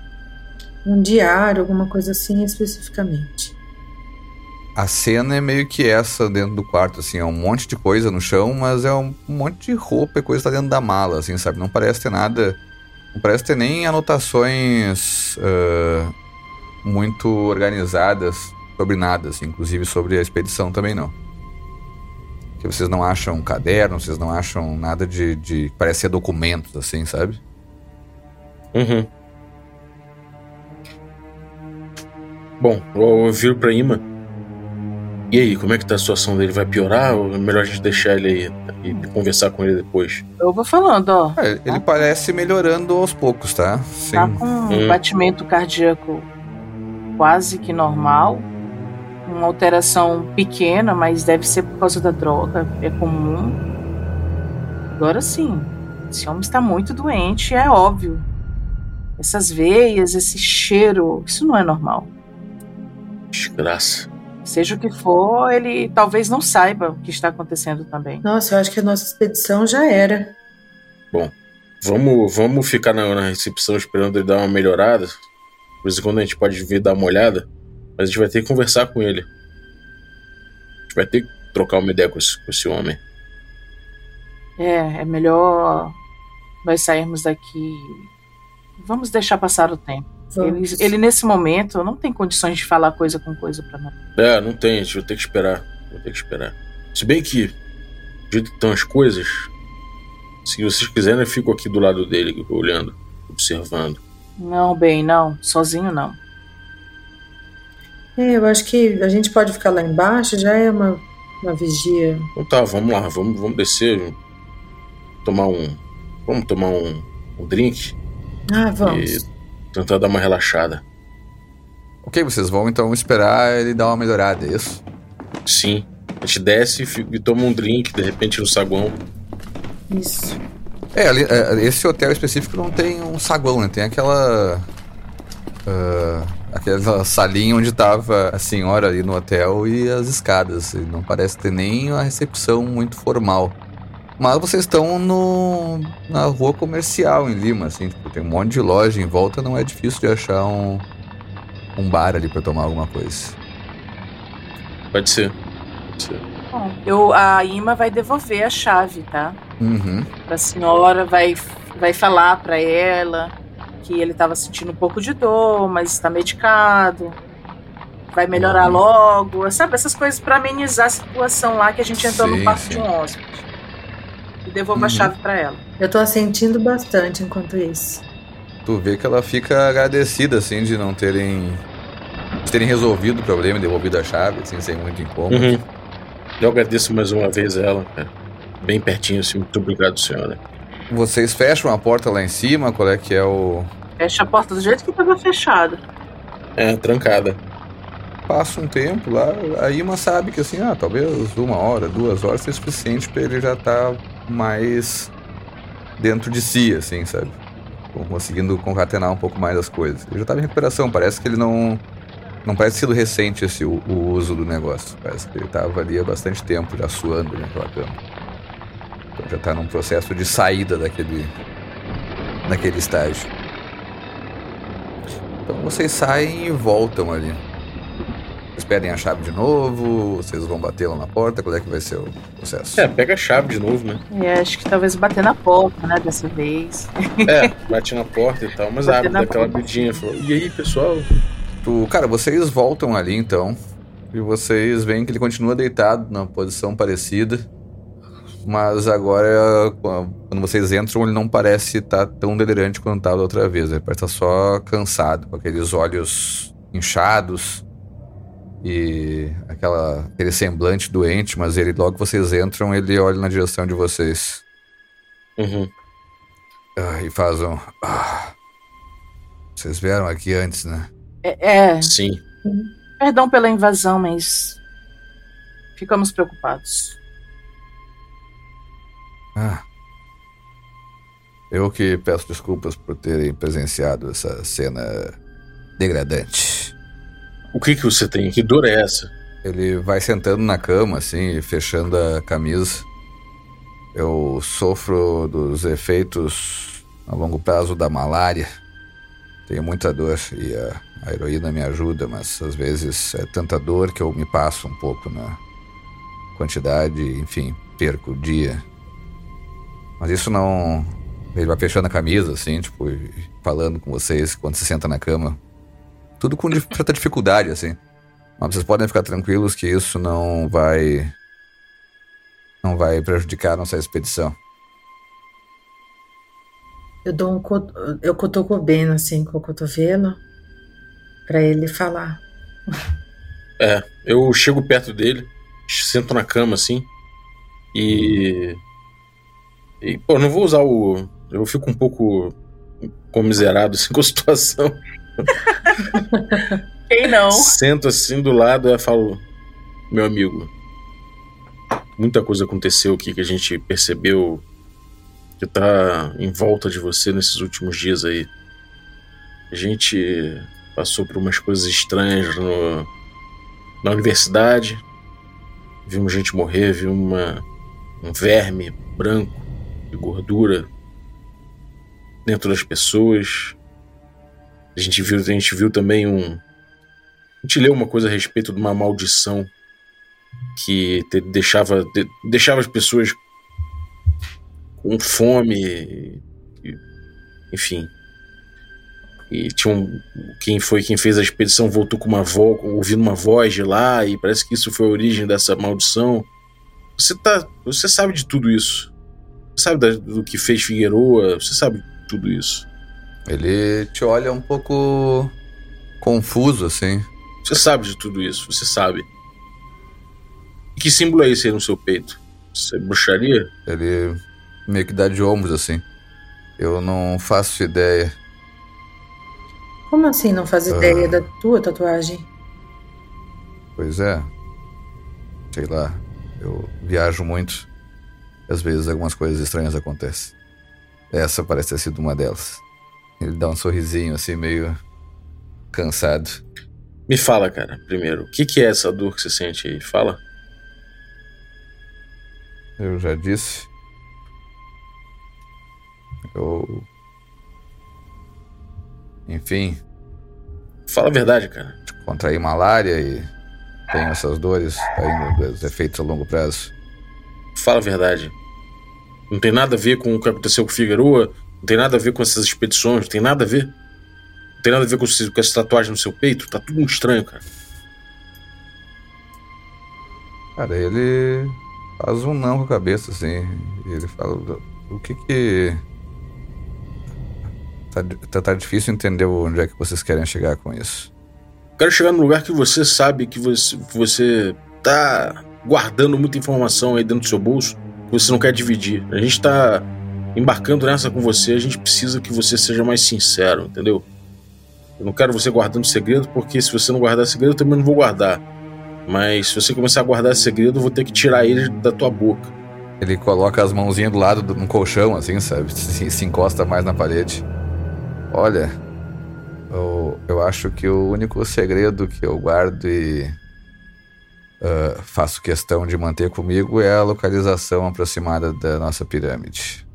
um diário, alguma coisa assim especificamente a cena é meio que essa dentro do quarto, assim, é um monte de coisa no chão, mas é um monte de roupa e coisa tá dentro da mala, assim, sabe? Não parece ter nada. Não parece ter nem anotações uh, muito organizadas sobre nada, assim, inclusive sobre a expedição também não. Que vocês não acham um caderno, vocês não acham nada de. de parece ser documentos, assim, sabe? Uhum. Bom, eu viro pra Ima e aí, como é que tá a situação dele? Vai piorar ou é melhor a gente deixar ele aí e conversar com ele depois? Eu vou falando, ó. É, ele tá? parece melhorando aos poucos, tá? Sim. Tá com um hum. batimento cardíaco quase que normal. Uma alteração pequena, mas deve ser por causa da droga, é comum. Agora sim, esse homem está muito doente, é óbvio. Essas veias, esse cheiro, isso não é normal. Desgraça. Seja o que for, ele talvez não saiba o que está acontecendo também. Nossa, eu acho que a nossa expedição já era. Bom, vamos, vamos ficar na, na recepção esperando ele dar uma melhorada. Por isso, quando a gente pode vir dar uma olhada, mas a gente vai ter que conversar com ele. A gente vai ter que trocar uma ideia com esse, com esse homem. É, é melhor nós sairmos daqui. Vamos deixar passar o tempo. Ele, ele, nesse momento, não tem condições de falar coisa com coisa pra nós. É, não tem, a gente vai ter que esperar. Vou ter que esperar. Se bem que, do jeito que estão as coisas, se vocês quiserem, eu fico aqui do lado dele, olhando, observando. Não, bem, não. Sozinho não. É, eu acho que a gente pode ficar lá embaixo, já é uma, uma vigia. Então tá, vamos lá, vamos, vamos descer, tomar um. Vamos tomar um, um drink Ah, vamos. e tentar dar uma relaxada. Ok, vocês vão então esperar ele dar uma melhorada, é isso? Sim. A gente desce e, toma um drink, de repente, no saguão. Isso. É, ali, é, esse hotel específico não tem um saguão, né? Tem aquela. ah, aquela salinha onde tava a senhora ali no hotel e as escadas. E não parece ter nem uma recepção muito formal. Mas vocês estão no, na rua comercial em Lima, assim, tipo, tem um monte de loja em volta, não é difícil de achar um, um bar ali pra tomar alguma coisa. Pode ser. Pode ser. Bom, eu, a Ima vai devolver a chave, tá? Uhum. Pra senhora, vai, vai falar pra ela que ele tava sentindo um pouco de dor, mas está medicado. Vai melhorar Uhum. logo. Sabe, essas coisas pra amenizar a situação lá que a gente entrou Sim, no quarto sim. de um hóspede. Devolva Uhum. a chave pra ela. Eu tô assentindo bastante enquanto isso. Tu vê que ela fica agradecida, assim, de não terem. de terem resolvido o problema e devolvido a chave, assim, sem muito incômodo. Uhum. Eu agradeço mais uma vez a ela, cara. Bem pertinho, assim. Muito obrigado, senhora. Vocês fecham a porta lá em cima, qual é que é o. Fecha a porta do jeito que tava fechada. É, trancada. Passa um tempo lá, a Ima sabe que assim, ah, talvez uma hora, duas horas seja suficiente pra ele já estar mais dentro de si, assim, sabe? Conseguindo concatenar um pouco mais as coisas. Ele já tava em recuperação, parece que ele não. Não parece sido recente esse, o, o uso do negócio. Parece que ele tava ali há bastante tempo, já suando naquela cama. Então já tá num processo de saída daquele. daquele estágio. Então vocês saem e voltam ali. Pedem a chave de novo, vocês vão bater lá na porta, qual é que vai ser o processo? É, pega a chave de novo, né? E acho que talvez bater na porta, né, dessa vez. É, bate na porta e tal, mas Bater abre daquela. Falou, e aí, pessoal? Tu- cara, vocês voltam ali então, e vocês veem que ele continua deitado numa posição parecida, mas agora, quando vocês entram, ele não parece estar tão delirante quanto estava da outra vez, ele parece estar só cansado, com aqueles olhos inchados e aquela, aquele semblante doente, mas ele, logo que vocês entram, ele olha na direção de vocês. Uhum. Ah, e faz um. Ah, vocês vieram aqui antes, né? É, é, Sim. perdão pela invasão, mas ficamos preocupados. Ah. Eu que peço desculpas por terem presenciado essa cena degradante. O que que você tem? Que dor é essa? Ele vai sentando na cama, assim, fechando a camisa. Eu sofro dos efeitos a longo prazo da malária. Tenho muita dor e a, a heroína me ajuda, mas às vezes é tanta dor que eu me passo um pouco na quantidade, enfim, perco o dia. Mas isso não. Ele vai fechando a camisa, assim, tipo, falando com vocês quando se senta na cama. Tudo com certa dificuldade, assim. Mas vocês podem ficar tranquilos que isso não vai. Não vai prejudicar a nossa expedição. Eu dou um co- eu cutuco o Ben assim com o cotovelo pra ele falar. É, eu chego perto dele, sento na cama assim, e. E, pô, não vou usar o. Eu fico um pouco comiserado assim com a situação. Quem não? Sento assim do lado e falo: Meu amigo, muita coisa aconteceu aqui que a gente percebeu que tá em volta de você nesses últimos dias aí. A gente passou por umas coisas estranhas no, na universidade. Vimos gente morrer, vimos uma, um verme branco de gordura dentro das pessoas. A gente viu, a gente viu também um. A gente leu uma coisa a respeito de uma maldição que te- deixava, de- deixava as pessoas com fome, e- enfim. E tinha um, quem foi quem fez a expedição voltou com uma voz, ouvindo uma voz de lá e parece que isso foi a origem dessa maldição. Você tá, você sabe de tudo isso. Você sabe da- do que fez Figueroa, você sabe tudo isso. Ele te olha um pouco confuso, assim. Você sabe de tudo isso, você sabe. E que símbolo é esse aí no seu peito? Isso é bruxaria? Ele meio que dá de ombros assim. Eu não faço ideia. Como assim não faz ideia ah. da tua tatuagem? Pois é. Sei lá. Eu viajo muito. Às vezes algumas coisas estranhas acontecem. Essa parece ter sido uma delas. Ele dá um sorrisinho assim, meio cansado. Me fala, cara, primeiro, o que, que é essa dor que você sente aí? Fala. Eu já disse. Eu. Enfim. Fala a verdade, cara. Contraí malária e tenho essas dores, ainda dos efeitos a longo prazo. Fala a verdade. Não tem nada a ver com o que aconteceu com o Figueroa, não tem nada a ver com essas expedições, não tem nada a ver. Não tem nada a ver com, com essa tatuagem no seu peito, tá tudo muito estranho, cara. Cara, ele faz um não com a cabeça, assim. Ele fala: o que que. Tá, tá, tá difícil entender onde é que vocês querem chegar com isso. Quero chegar num lugar que você sabe que você, que você tá guardando muita informação aí dentro do seu bolso que você não quer dividir. A gente tá embarcando nessa com você, a gente precisa que você seja mais sincero, entendeu? Eu não quero você guardando segredo, porque se você não guardar segredo, eu também não vou guardar. Mas se você começar a guardar segredo, eu vou ter que tirar ele da tua boca. Ele coloca as mãozinhas do lado um colchão, assim, sabe? Se, se encosta mais na parede. Olha, eu, eu acho que o único segredo que eu guardo e uh, faço questão de manter comigo é a localização aproximada da nossa pirâmide.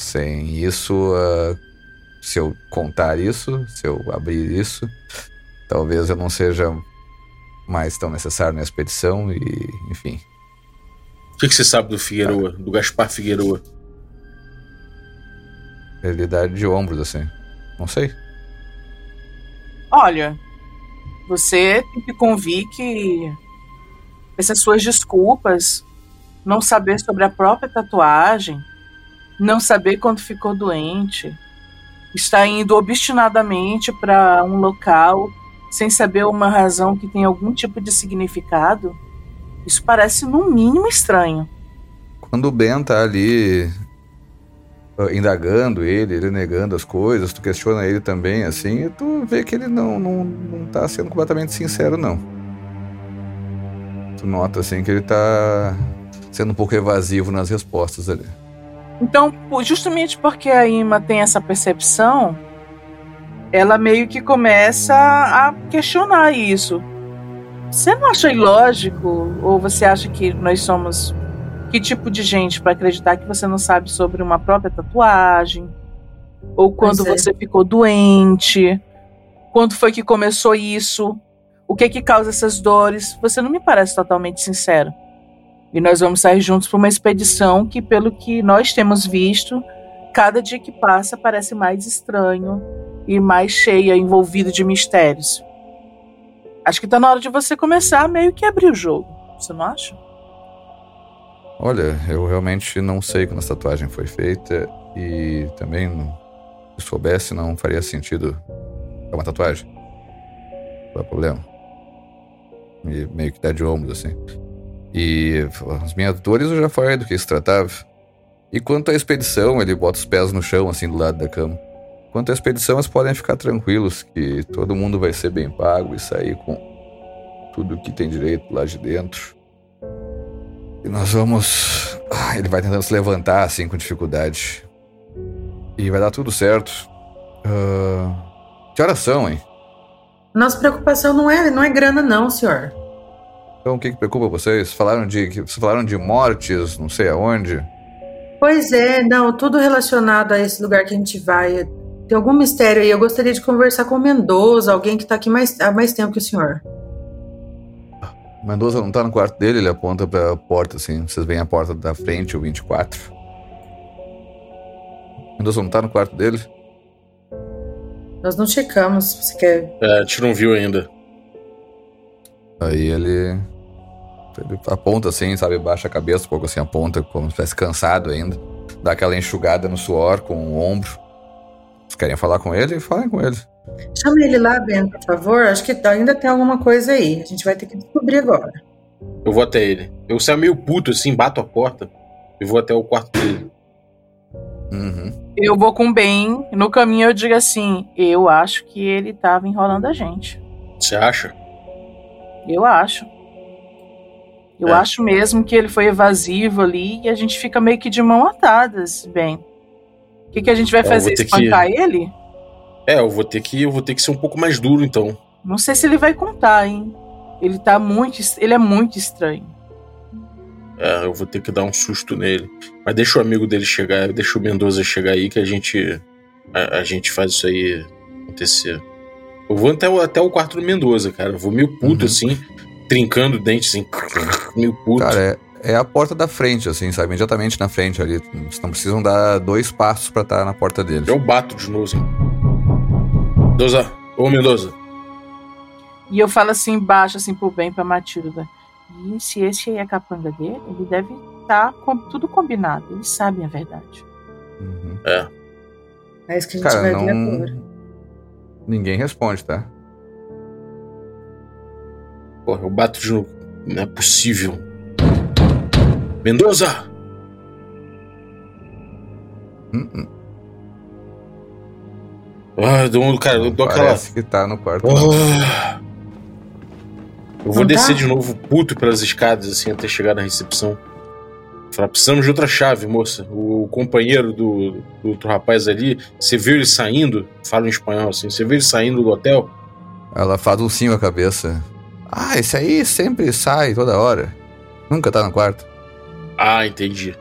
Sem isso, uh, se eu contar isso, se eu abrir isso, talvez eu não seja mais tão necessário na expedição e, enfim. O que, que você sabe do Figueroa, ah. do Gaspar Figueroa? Ele dá de ombros, assim. Não sei. Olha, você tem que convir que essas suas desculpas, não saber sobre a própria tatuagem, não saber quando ficou doente, está indo obstinadamente para um local sem saber uma razão que tem algum tipo de significado, isso parece no mínimo estranho. Quando o Ben tá ali uh, indagando ele, ele negando as coisas, tu questiona ele também, assim, e tu vê que ele não, não, não tá sendo completamente sincero, não. Tu nota, assim, que ele tá sendo um pouco evasivo nas respostas ali. Então, justamente porque a Ima tem essa percepção, ela meio que começa a questionar isso. Você não acha ilógico? Ou você acha que nós somos que tipo de gente para acreditar que você não sabe sobre uma própria tatuagem? Ou quando é. você ficou doente? Quando foi que começou isso? O que é que causa essas dores? Você não me parece totalmente sincero. E nós vamos sair juntos para uma expedição que, pelo que nós temos visto, cada dia que passa parece mais estranho e mais cheia, envolvida de mistérios. Acho que tá na hora de você começar meio que abrir o jogo. Você não acha? Olha, eu realmente não sei quando essa tatuagem foi feita e também, se soubesse, não faria sentido é uma tatuagem. Qual é o problema? E meio que dá de ombros, assim. E as minhas dores eu já falei do que se tratava. E quanto à expedição, ele bota os pés no chão, assim, do lado da cama. Quanto à expedição, eles podem ficar tranquilos que todo mundo vai ser bem pago e sair com tudo que tem direito lá de dentro. E nós vamos. Ah, ele vai tentando se levantar assim com dificuldade. E vai dar tudo certo. Uh... Que horas são, hein? Nossa preocupação não é, não é grana, não, senhor. Então o que, que preocupa vocês? Falaram de. Falaram de mortes, não sei aonde. Pois é, não, tudo relacionado a esse lugar que a gente vai. Tem algum mistério aí. Eu gostaria de conversar com o Mendoza, alguém que tá aqui mais, há mais tempo que o senhor. Mendoza não tá no quarto dele, ele aponta pra porta, assim. Vocês veem a porta da frente, o 24. Mendoza não tá no quarto dele? Nós não checamos, você quer. É, a gente não viu ainda. Aí ele. Ele aponta assim, sabe? Baixa a cabeça, um pouco assim, aponta, como se estivesse cansado ainda. Dá aquela enxugada no suor com o ombro. Vocês querem falar com ele? Falem com ele. Chama ele lá, Ben, por favor. Acho que ainda tem alguma coisa aí. A gente vai ter que descobrir agora. Eu vou até ele. Eu saio meio puto assim, bato a porta e vou até o quarto dele. Uhum. Eu vou com o Ben. No caminho eu digo assim: eu acho que ele tava enrolando a gente. Você acha? Eu acho. Eu É. acho mesmo que ele foi evasivo ali e a gente fica meio que de mão atadas, Ben. O que, que a gente vai É, fazer? ter que- Espancar ele? É, eu vou ter que eu vou ter que ser um pouco mais duro então. Não sei se ele vai contar, hein? Ele tá muito. Ele é muito estranho. É, eu vou ter que dar um susto nele. Mas deixa o amigo dele chegar, deixa o Mendoza chegar aí que a gente a, a gente faz isso aí acontecer. Eu vou até, o- até o quarto do Mendoza, cara. Eu vou meio puto Uhum. assim, trincando o dente assim, meio puto. Cara, é, é a porta da frente, assim, sabe? Imediatamente na frente ali. Vocês não precisam dar dois passos pra estar na porta dele. Eu bato de novo assim. Mendoza, ô Mendoza. E eu falo assim embaixo, assim, pro bem pra Matilda. E se esse aí é a capanga dele, ele deve estar com tudo combinado. Eles sabem a verdade. Uhum. É isso que a gente Cara, vai ver não. agora. Ninguém responde, tá? Porra, eu bato de novo. Não é possível. Mendoza! Uhum. Ah, eu dou, cara, eu dou aquela. Parece que tá no quarto. Ah. Eu vou Não descer tá? de novo puto pelas escadas, assim, até chegar na recepção. Falar, precisamos de outra chave, moça. O companheiro do, do outro rapaz ali, você viu ele saindo? Fala em espanhol assim, você viu ele saindo do hotel? Ela faz um sim a cabeça. Ah, esse aí sempre sai toda hora. Nunca tá no quarto. Ah, entendi.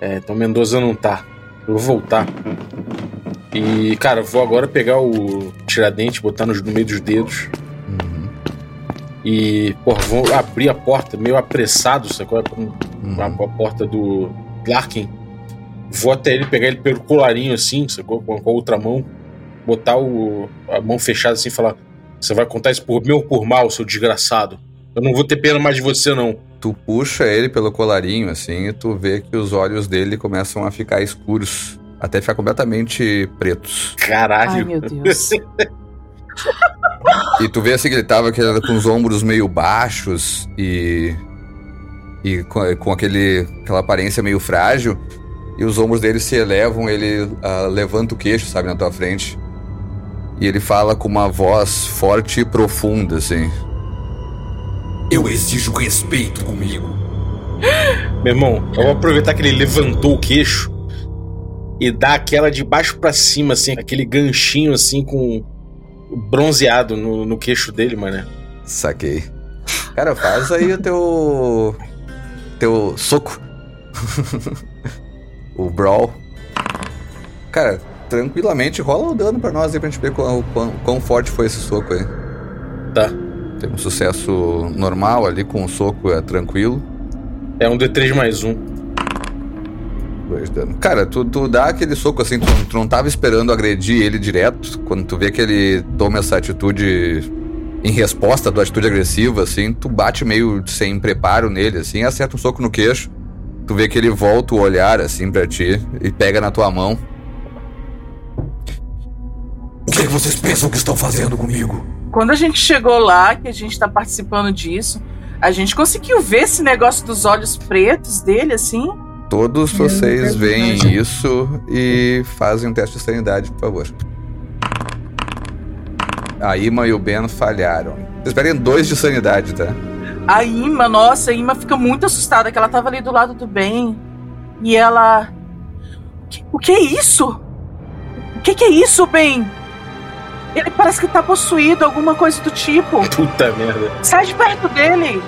É, então Mendoza não tá. Eu vou voltar. E, cara, vou agora pegar o tiradente, botar nos- no meio dos dedos. Uhum. E, porra, vou abrir a porta meio apressado, sacou? Com Uhum. a, a porta do Larkin. Vou até ele, pegar ele pelo colarinho assim, sacou? Com, com a outra mão. Botar o, a mão fechada assim e falar: Você vai contar isso por meu ou por mal, seu desgraçado? Eu não vou ter pena mais de você, não. Tu puxa ele pelo colarinho, assim, e tu vê que os olhos dele começam a ficar escuros. Até ficar completamente pretos. Ai, Caralho. meu Deus. E tu vê assim que ele tava aquele- com os ombros meio baixos e. E com, com aquele, aquela aparência meio frágil. E os ombros dele se elevam, ele ah, levanta o queixo, sabe, na tua frente. E ele fala com uma voz forte e profunda, assim. Eu exijo respeito comigo. Meu irmão, eu vou aproveitar que ele levantou o queixo e dar aquela de baixo pra cima, assim, aquele ganchinho assim com bronzeado no, no queixo dele, mané. Saquei. Cara, faz aí o teu. Teu soco. o Brawl. Cara, tranquilamente rola o dano pra nós aí pra gente ver quão, quão, quão forte foi esse soco aí. Tá. Tem um sucesso normal ali com o soco, é tranquilo. É um D3 mais um. Dois dano. Cara, tu, tu dá aquele soco assim, tu, tu não tava esperando agredir ele direto. Quando tu vê que ele toma essa atitude em resposta da atitude agressiva, assim, tu bate meio sem preparo nele, assim, acerta um soco no queixo. Tu vê que ele volta o olhar, assim, pra ti e pega na tua mão. O que, é que vocês pensam que estão fazendo comigo? Quando a gente chegou lá, que a gente tá participando disso, a gente conseguiu ver esse negócio dos olhos pretos dele, assim. Todos vocês veem isso e fazem um teste de sanidade, por favor. A Ima e o Ben falharam. Vocês perdem dois de sanidade, tá? A Ima, nossa, a Ima fica muito assustada, que ela tava ali do lado do bem. E ela. "O que- O que é isso? O que, que é isso, Ben? Ele parece que tá possuído, alguma coisa do tipo. Puta merda. Sai de perto dele!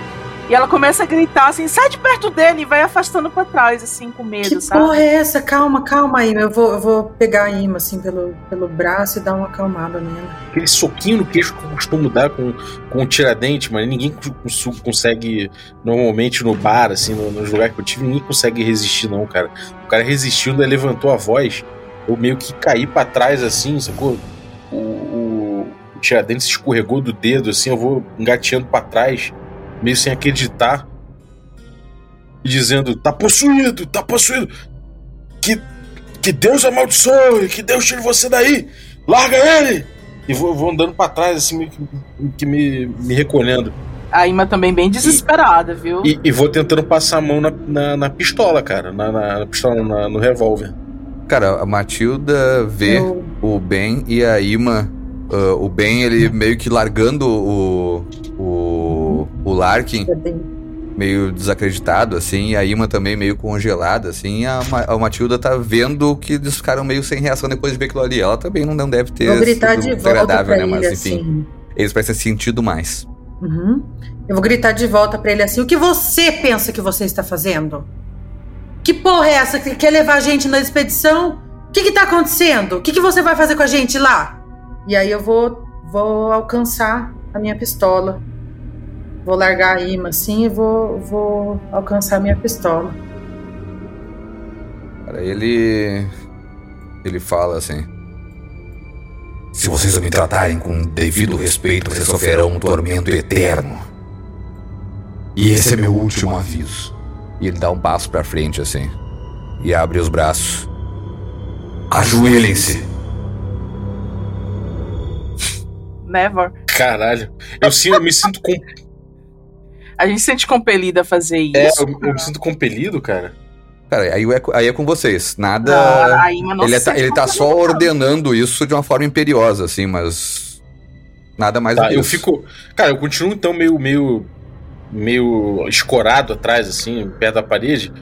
E ela começa a gritar assim, sai de perto dele! E vai afastando pra trás, assim, com medo, Que sabe? porra é essa? Calma, calma, Ima. Eu vou, eu vou pegar a Ima assim pelo, pelo braço e dar uma acalmada nela. Aquele soquinho no queixo que eu costumo dar com, com o tiradente, mas ninguém cons- consegue, normalmente no bar, assim, no- nos lugares que eu tive, ninguém consegue resistir, não, cara. O cara resistiu, daí levantou a voz, eu meio que caí pra trás, assim, sacou? O, o, o tiradente se escorregou do dedo, assim, eu vou engateando pra trás, meio sem acreditar, e dizendo: tá possuído, tá possuído. Que, que Deus amaldiçoe, que Deus tire você daí, larga ele! E vou, vou andando pra trás, assim, meio que, que me, me recolhendo. A Ima também bem desesperada, viu? E, e vou tentando passar a mão na, na, na pistola, cara. Na, na, na pistola, na- no revólver. Cara, a Matilda vê Eu- o Ben e a Ima. Ah, o Ben, ele meio que largando o. O. O Larkin, meio desacreditado, assim. E a Ima também meio congelada, assim. A, Ma- a Matilda tá vendo que eles ficaram meio sem reação depois de ver aquilo ali. Ela também não deve ter. Vou gritar sido de volta desagradável, pra né? ele Mas enfim, assim. eles parecem sentido mais. Uhum. Eu vou gritar de volta pra ele assim: o que você pensa que você está fazendo? Que porra é essa que quer levar a gente na expedição? O que que tá acontecendo? O que que você vai fazer com a gente lá? E aí eu vou, vou alcançar a minha pistola. Vou largar a imã assim e vou, vou alcançar a minha pistola. Cara, ele. Ele fala assim. Se vocês não me tratarem com devido respeito, vocês sofrerão um tormento eterno. E esse é meu último aviso. E ele dá um passo pra frente, assim. E abre os braços. Ajoelhem-se. Never. Caralho. Eu, sinto, eu me sinto com. A gente se sente compelida a fazer É, isso. eu, eu me sinto compelido, cara. Cara, aí é, aí é com vocês. Nada. Não, a Ima não ele, se tá, ele tá só compelida, não. ordenando isso de uma forma imperiosa, assim, mas. Nada mais do Tá, que eu isso. fico. Cara, eu continuo então meio. meio. meio escorado atrás, assim, perto da parede.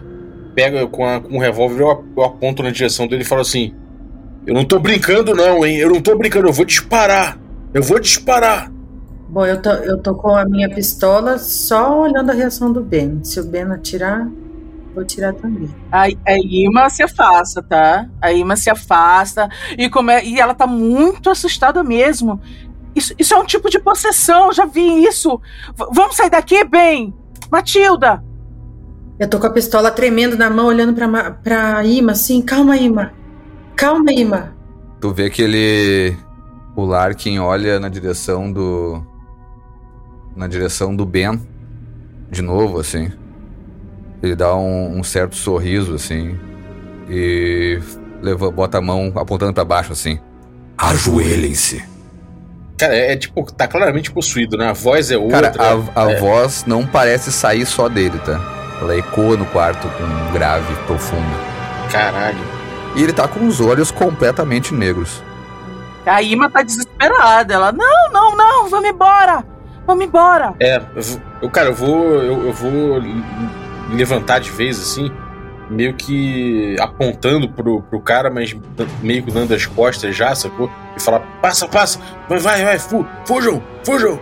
Pego com, a, com o revólver, eu aponto na direção dele e falo assim: Eu não tô brincando, não, hein? Eu não tô brincando, eu vou disparar. Eu vou disparar. Bom, eu tô, eu tô com a minha pistola só olhando a reação do Ben. Se o Ben atirar, vou atirar também. A, a Ima se afasta, tá? A Ima se afasta e, come, e ela tá muito assustada mesmo. Isso, isso é um tipo de possessão, já vi isso. V- vamos sair daqui, bem? Matilda! Eu tô com a pistola tremendo na mão, olhando pra, pra Ima, assim. Calma, Ima. Calma, Ima. Tu vê que ele. O Larkin olha na direção do. Na direção do Ben. De novo, assim. Ele dá um, um certo sorriso, assim. E. Leva, bota a mão apontando pra baixo, assim. Ajoelhem-se. Cara, é, é tipo, tá claramente possuído, né? A voz é outra. Cara, a, a é. voz não parece sair só dele, tá? Ela ecoa no quarto com um grave profundo. Caralho. E ele tá com os olhos completamente negros. A Ima tá desesperada. Ela, não, não, não, vamos embora! Vamos embora! É, eu, cara, eu vou. Eu, eu vou me levantar de vez, assim, meio que apontando pro, pro cara, mas meio que dando as costas já, sacou? E falar, passa, passa, vai, vai, vai, fu, fujam, fujam.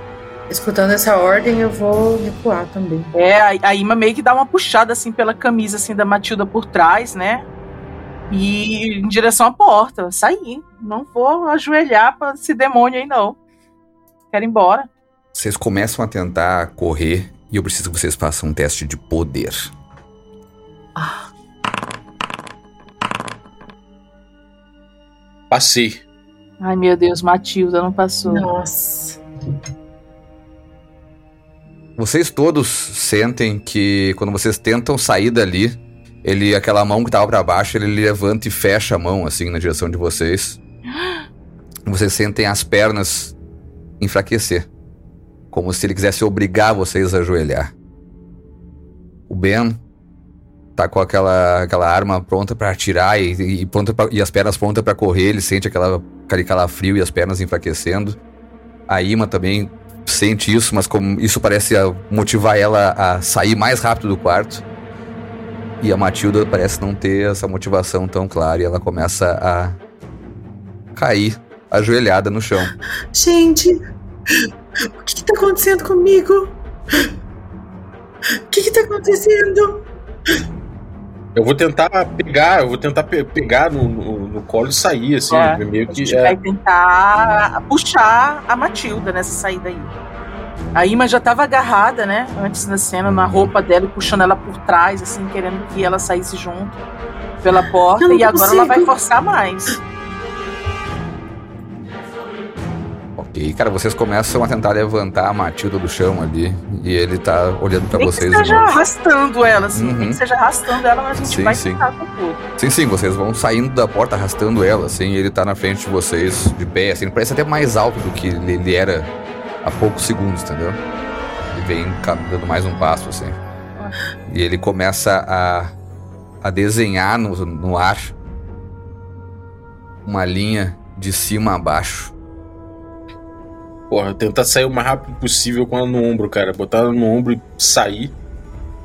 Escutando essa ordem, eu vou recuar também. É, a, a Ima meio que dá uma puxada assim pela camisa assim da Matilda por trás, né? E em direção à porta. Sair. Não vou ajoelhar pra esse demônio aí, não. Quero ir embora. Vocês começam a tentar correr e eu preciso que vocês façam um teste de poder. Passei. Ai, meu Deus, Matilda não passou. Nossa. Vocês todos sentem que quando vocês tentam sair dali, ele, aquela mão que tava pra baixo, ele levanta e fecha a mão assim na direção de vocês. Vocês sentem as pernas enfraquecer, como se ele quisesse obrigar vocês a ajoelhar. O Ben tá com aquela, aquela arma pronta pra atirar e, e, pronta pra- e as pernas prontas pra correr, ele sente aquela, aquele calafrio e as pernas enfraquecendo. A Ima também sente isso, mas como isso parece motivar ela a sair mais rápido do quarto. E a Matilda parece não ter essa motivação tão clara e ela começa a cair ajoelhada no chão. Gente, o que, que tá acontecendo comigo? O que, que tá acontecendo? Eu vou tentar pegar, eu vou tentar pe- pegar no, no, no colo e sair, assim, É, meio A que. gente é, vai tentar puxar a Matilda nessa saída aí. A Ima já tava agarrada, né? Antes da cena, na roupa dela e puxando ela por trás, assim, querendo que ela saísse junto pela porta. E agora ela vai consigo. forçar mais. Ok, cara, vocês começam a tentar levantar a Matilda do chão ali e ele tá olhando pra Nem vocês que seja arrastando ela, assim. Uhum. Que seja arrastando ela, mas a gente Sim, vai sim. tentar com tudo. Sim, sim, vocês vão saindo da porta arrastando ela, assim, e ele tá na frente de vocês, de pé, assim, ele parece até mais alto do que ele ele era há poucos segundos, entendeu? Ele vem dando mais um passo, assim. E ele começa a, a desenhar no, no ar uma linha de cima a baixo. Porra, tentar sair o mais rápido possível com ela no ombro, cara. Botar ela no ombro e sair.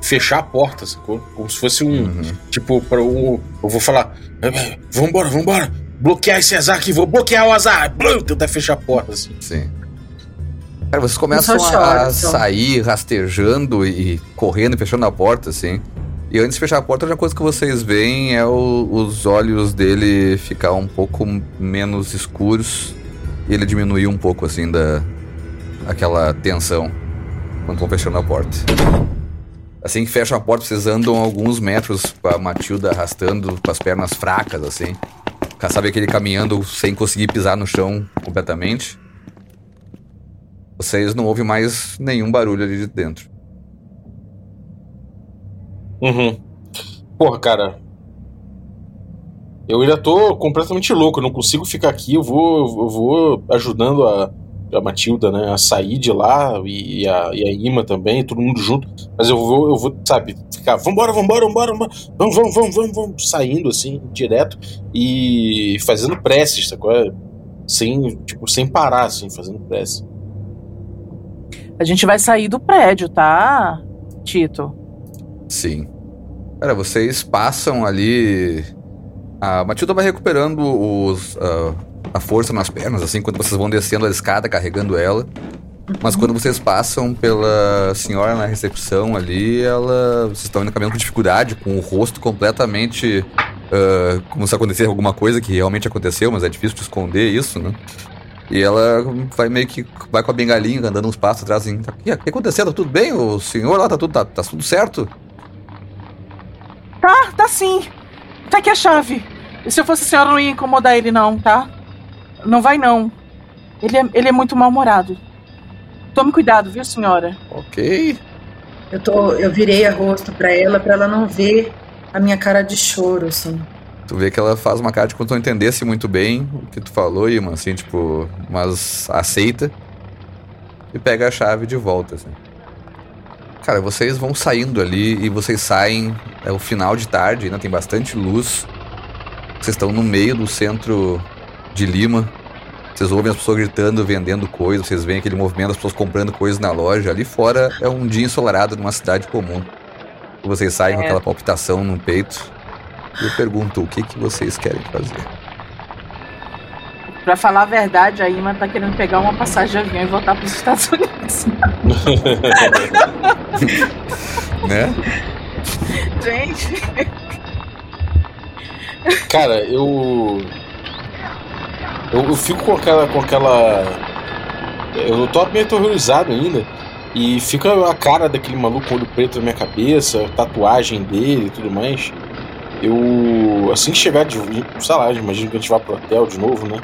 Fechar a porta, sacou? Como se fosse um. Uhum. Tipo, para o. Eu vou falar. Vambora, vambora! Bloquear esse azar aqui, vou bloquear o azar! Blum, tentar fechar a porta, assim. Sim. Cara, vocês começam a sair rastejando e correndo e fechando a porta, assim. E antes de fechar a porta, a única coisa que vocês veem é o, os olhos dele ficar um pouco menos escuros e ele diminuir um pouco, assim, da aquela tensão quando estão fechando a porta. Assim que fecham a porta, vocês andam alguns metros com a Matilda arrastando com as pernas fracas, assim. Sabe aquele caminhando sem conseguir pisar no chão completamente? Vocês não ouvem mais nenhum barulho ali de dentro. Uhum. Porra, cara. Eu ainda tô completamente louco, eu não consigo ficar aqui, eu vou, eu vou ajudando a, a Matilda, né, a sair de lá e a, e a Ima também, todo mundo junto. Mas eu vou, eu vou, sabe, ficar, vambora, vambora, vambora, vambora vamos, vamos, vamos, vamos, vamos, saindo assim, direto e fazendo preces, sacou? Sem, tipo, sem parar, assim, fazendo prece. A gente vai sair do prédio, tá, Tito? Sim. Cara, vocês passam ali. A Matilda vai recuperando os, uh, a força nas pernas, assim, quando vocês vão descendo a escada carregando ela. Mas quando vocês passam pela senhora na recepção ali, ela. Vocês estão indo caminhando com dificuldade, com o rosto completamente. Uh, como se acontecesse alguma coisa que realmente aconteceu, mas é difícil de esconder isso, né? E ela vai meio que vai com a bengalinha, andando uns passos atrás assim. O que, que aconteceu? Tá tudo bem? O senhor lá tá tudo, tá, tá tudo certo? Tá, tá sim. Tá aqui a chave. E se eu fosse a senhora, não ia incomodar ele, não, tá? Não vai, não. Ele é, ele é muito mal-humorado. Tome cuidado, viu, senhora? Ok. Eu, tô, eu virei a rosto pra ela, pra ela não ver a minha cara de choro, assim. Tu vê que ela faz uma cara de quando tu não entendesse muito bem o que tu falou, Ima, assim, tipo, mas aceita e pega a chave de volta, assim. Cara, vocês vão saindo ali e vocês saem, é o final de tarde, ainda tem bastante luz. Vocês estão no meio do centro de Lima. Vocês ouvem as pessoas gritando, vendendo coisas, vocês veem aquele movimento, as pessoas comprando coisas na loja. Ali fora é um dia ensolarado numa cidade comum. Vocês saem é. com aquela palpitação no peito. E eu pergunto, o que, que vocês querem fazer? Pra falar a verdade, a Ima tá querendo pegar uma passagem de avião e voltar pros Estados Unidos. né? Gente. Cara, eu... eu. Eu fico com aquela. com aquela. Eu tô meio aterrorizado ainda. E fica a cara daquele maluco com olho preto na minha cabeça, tatuagem dele e tudo mais. Eu, assim que chegar de, sei lá, imagino que a gente vá pro hotel de novo, né?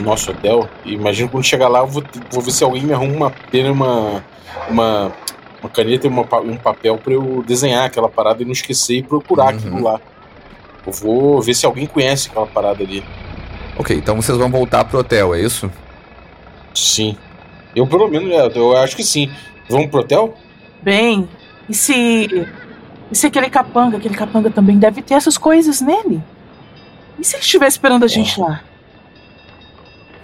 Nosso hotel. E imagino que quando chegar lá, eu vou, vou ver se alguém me arruma uma pena, uma, uma, uma caneta e uma, um papel para eu desenhar aquela parada e não esquecer e procurar uhum. aquilo lá. Eu vou ver se alguém conhece aquela parada ali. Ok, então vocês vão voltar pro hotel, é isso? Sim. Eu pelo menos, eu acho que sim. Vamos pro hotel? Bem, e se e se aquele capanga, aquele capanga também deve ter essas coisas nele? E se ele estiver esperando a gente lá?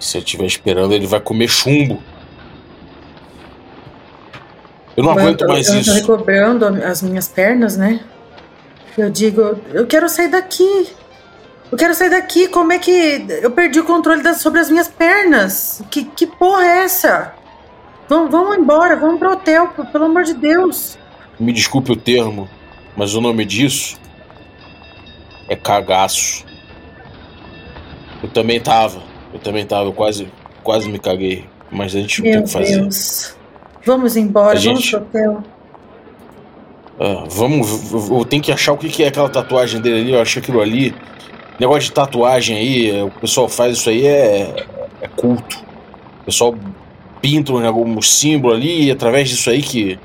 Se ele estiver esperando, ele vai comer chumbo. Eu não aguento mais eu isso. Eu tô recobrando as minhas pernas, né? Eu digo, eu quero sair daqui. Eu quero sair daqui. Como é que eu perdi o controle das, sobre as minhas pernas? Que, que porra é essa? Vamos, vamos embora, vamos pro hotel, pelo amor de Deus. Me desculpe o termo, mas o nome disso é cagaço. Eu também tava. Eu também tava. Eu quase, quase me caguei. Mas a gente Meu tem que fazer. Deus. Vamos embora, a vamos gente... pro hotel. Ah, vamos. Eu tenho que achar o que é aquela tatuagem dele ali. Eu achei aquilo ali. Negócio de tatuagem aí, o pessoal faz isso aí é, é culto. O pessoal pinta algum símbolo ali e através disso aí que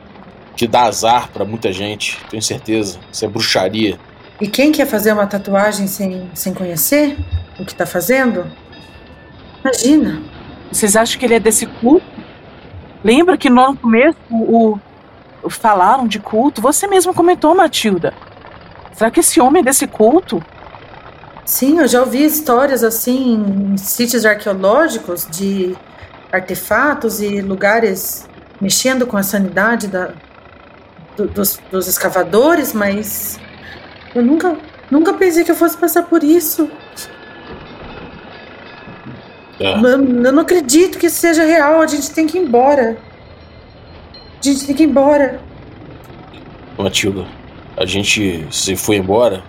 que dá azar para muita gente, tenho certeza. Isso é bruxaria. E quem quer fazer uma tatuagem sem, sem conhecer o que está fazendo? Imagina. Vocês acham que ele é desse culto? Lembra que no começo o, falaram de culto. Você mesmo comentou, Matilda. Será que esse homem é desse culto? Sim, eu já ouvi histórias assim em sítios arqueológicos de artefatos e lugares mexendo com a sanidade da, do, dos, dos escavadores, mas eu nunca, nunca pensei que eu fosse passar por isso. É. Eu, eu não acredito que isso seja real. A gente tem que ir embora. A gente tem que ir embora. Matilda, a gente, se for embora,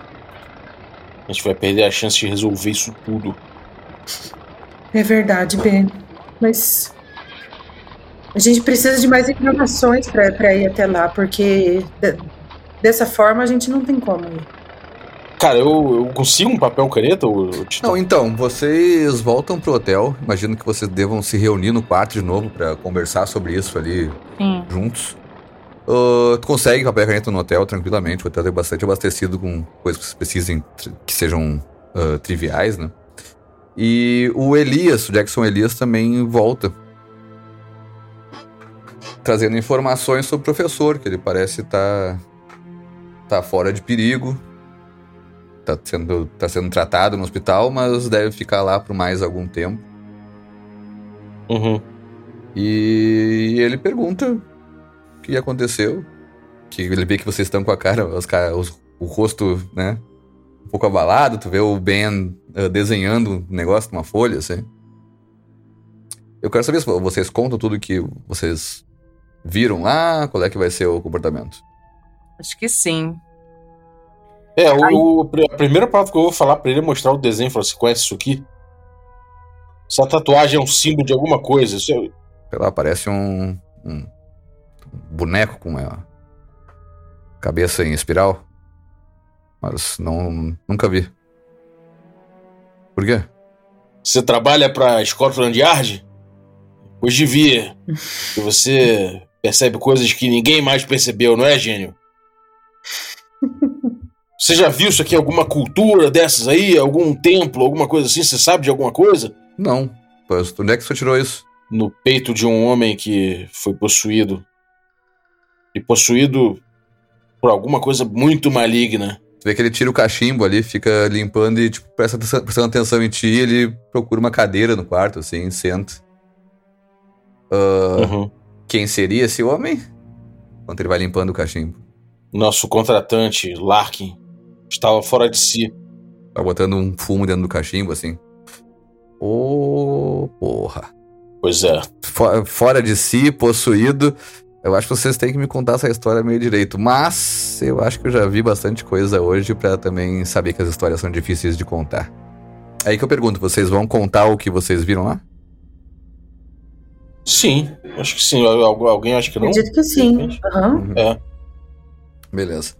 a gente vai perder a chance de resolver isso tudo. É verdade, Ben. Mas a gente precisa de mais informações para ir até lá, porque de- dessa forma a gente não tem como ir. Cara, eu, eu consigo um papel caneta, Titã? Não, então, vocês voltam pro hotel. Imagino que vocês devam se reunir no quarto de novo pra conversar sobre isso ali Sim. juntos. Ah, tu consegue papel caneta no hotel tranquilamente. O hotel é bastante abastecido com coisas que vocês precisem que sejam ah, triviais, né? E o Elias, o Jackson Elias, também volta. Trazendo informações sobre o professor, que ele parece estar tá fora de perigo. Tá sendo, tá sendo tratado no hospital, mas deve ficar lá por mais algum tempo. Uhum. E ele pergunta o que aconteceu. Que ele vê que vocês estão com a cara, os, os- o rosto, né? Um pouco abalado. Tu vê o Ben eh, desenhando um negócio numa folha, assim. Eu quero saber se vocês contam tudo que vocês viram lá, qual é que vai ser o comportamento. Acho que sim. É, o, o- a primeira palavra que eu vou falar pra ele é mostrar o desenho. Falar, você conhece isso aqui? Essa tatuagem é um símbolo de alguma coisa. Isso é- Sei lá, parece um, um boneco com uma cabeça em espiral. Mas não, nunca vi. Por quê? Você trabalha pra Scotland Yard? Pois devia. E você percebe coisas que ninguém mais percebeu, não é, gênio? Você já viu isso aqui em alguma cultura dessas aí? Algum templo, alguma coisa assim? Você sabe de alguma coisa? Não. Pois, onde é que você tirou isso? No peito de um homem que foi possuído. E possuído por alguma coisa muito maligna. Tu vê que ele tira o cachimbo ali, fica limpando e, tipo, presta atenção, prestando atenção em ti. Ele procura uma cadeira no quarto, assim, senta. Ah, Uhum. Quem seria esse homem? Enquanto ele vai limpando o cachimbo. Nosso contratante, Larkin, estava fora de si. Tá botando um fumo dentro do cachimbo, assim. Ô, porra. Pois é. Fo- Fora de si, possuído. Eu acho que vocês têm que me contar essa história meio direito. Mas eu acho que eu já vi bastante coisa hoje pra também saber que as histórias são difíceis de contar. Aí que eu pergunto, vocês vão contar o que vocês viram lá? Sim, acho que sim. Al- Alguém acha que não? Acredito que sim. Aham. É. Beleza.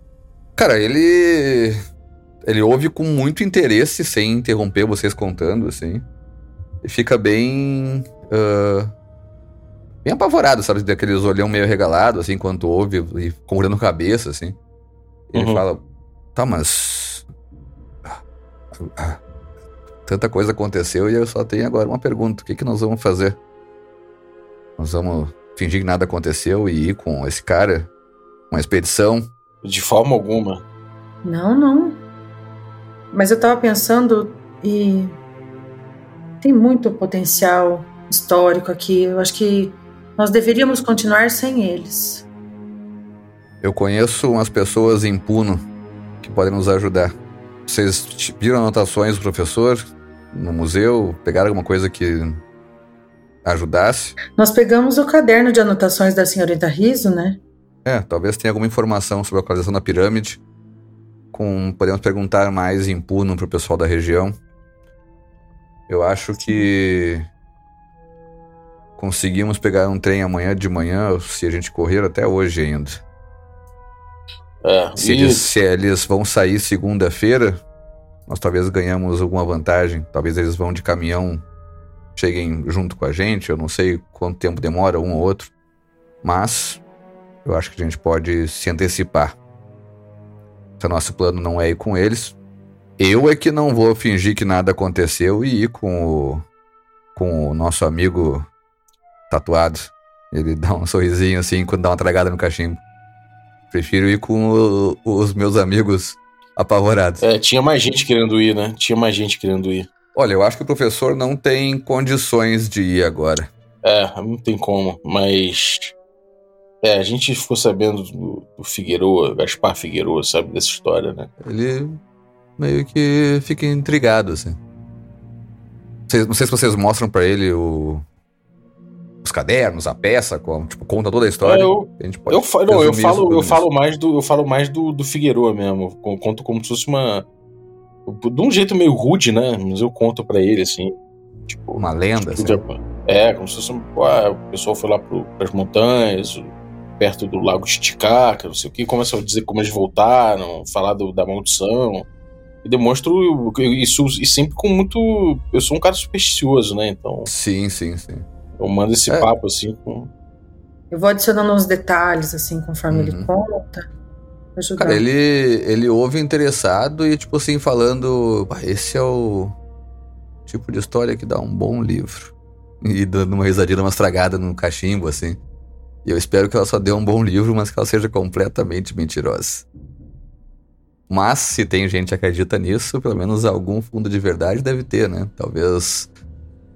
Cara, ele. Ele ouve com muito interesse, sem interromper vocês contando, assim. E fica bem. ah, bem apavorado, sabe? Daqueles olhão meio regalado, assim, enquanto ouve e concordando a cabeça, assim. E ele Uhum. fala: Tá, mas. ah, ah, Tanta coisa aconteceu e eu só tenho agora uma pergunta: o que, que nós vamos fazer? Nós vamos fingir que nada aconteceu e ir com esse cara? Uma expedição? De forma alguma. Não, não. Mas eu tava pensando e tem muito potencial histórico aqui. Eu acho que nós deveríamos continuar sem eles. Eu conheço umas pessoas em Puno que podem nos ajudar. Vocês viram anotações do professor no museu? Pegaram alguma coisa que ajudasse? Nós pegamos o caderno de anotações da senhorita Riso, né? É, talvez tenha alguma informação sobre a localização da pirâmide. Com, podemos perguntar mais em Puno pro pessoal da região. Eu acho que conseguimos pegar um trem amanhã de manhã, se a gente correr até hoje ainda. É. Se, e- eles, se eles vão sair segunda-feira, nós talvez ganhamos alguma vantagem. Talvez eles vão de caminhão, cheguem junto com a gente. Eu não sei quanto tempo demora um ou outro. Mas eu acho que a gente pode se antecipar. Se nosso plano não é ir com eles, eu é que não vou fingir que nada aconteceu e ir com o, com o nosso amigo tatuado. Ele dá um sorrisinho assim quando dá uma tragada no cachimbo. Prefiro ir com o, os meus amigos apavorados. É, tinha mais gente querendo ir, né? Tinha mais gente querendo ir. Olha, eu acho que o professor não tem condições de ir agora. É, não tem como, mas. É, a gente ficou sabendo do, do Figueroa, Gaspar Figueroa, sabe dessa história, né? Ele meio que fica intrigado, assim. Não sei se vocês mostram para ele o, os cadernos, a peça, com, tipo, conta toda a história. É, eu, a gente pode eu, não, eu falo, eu falo mais do, eu falo mais do, do Figueroa mesmo. Conto como se fosse uma de um jeito meio rude, né? Mas eu conto para ele assim, tipo, uma lenda, tipo, assim. É, como se fosse ah, o pessoal foi lá para as montanhas, perto do lago Titicaca, não sei o que, começa a dizer como eles voltaram, falar do, da maldição. E demonstro isso e sempre com muito. Eu sou um cara supersticioso, né? Então. Sim, sim, sim. Eu mando esse é. papo assim com. Eu vou adicionando uns detalhes, assim, conforme uhum. ele conta. Cara, ele, ele ouve interessado e, tipo assim, falando: esse é o tipo de história que dá um bom livro. E dando uma risadinha, uma estragada no cachimbo, assim. E eu espero que ela só dê um bom livro, mas que ela seja completamente mentirosa. Mas, se tem gente que acredita nisso, pelo menos algum fundo de verdade deve ter, né? Talvez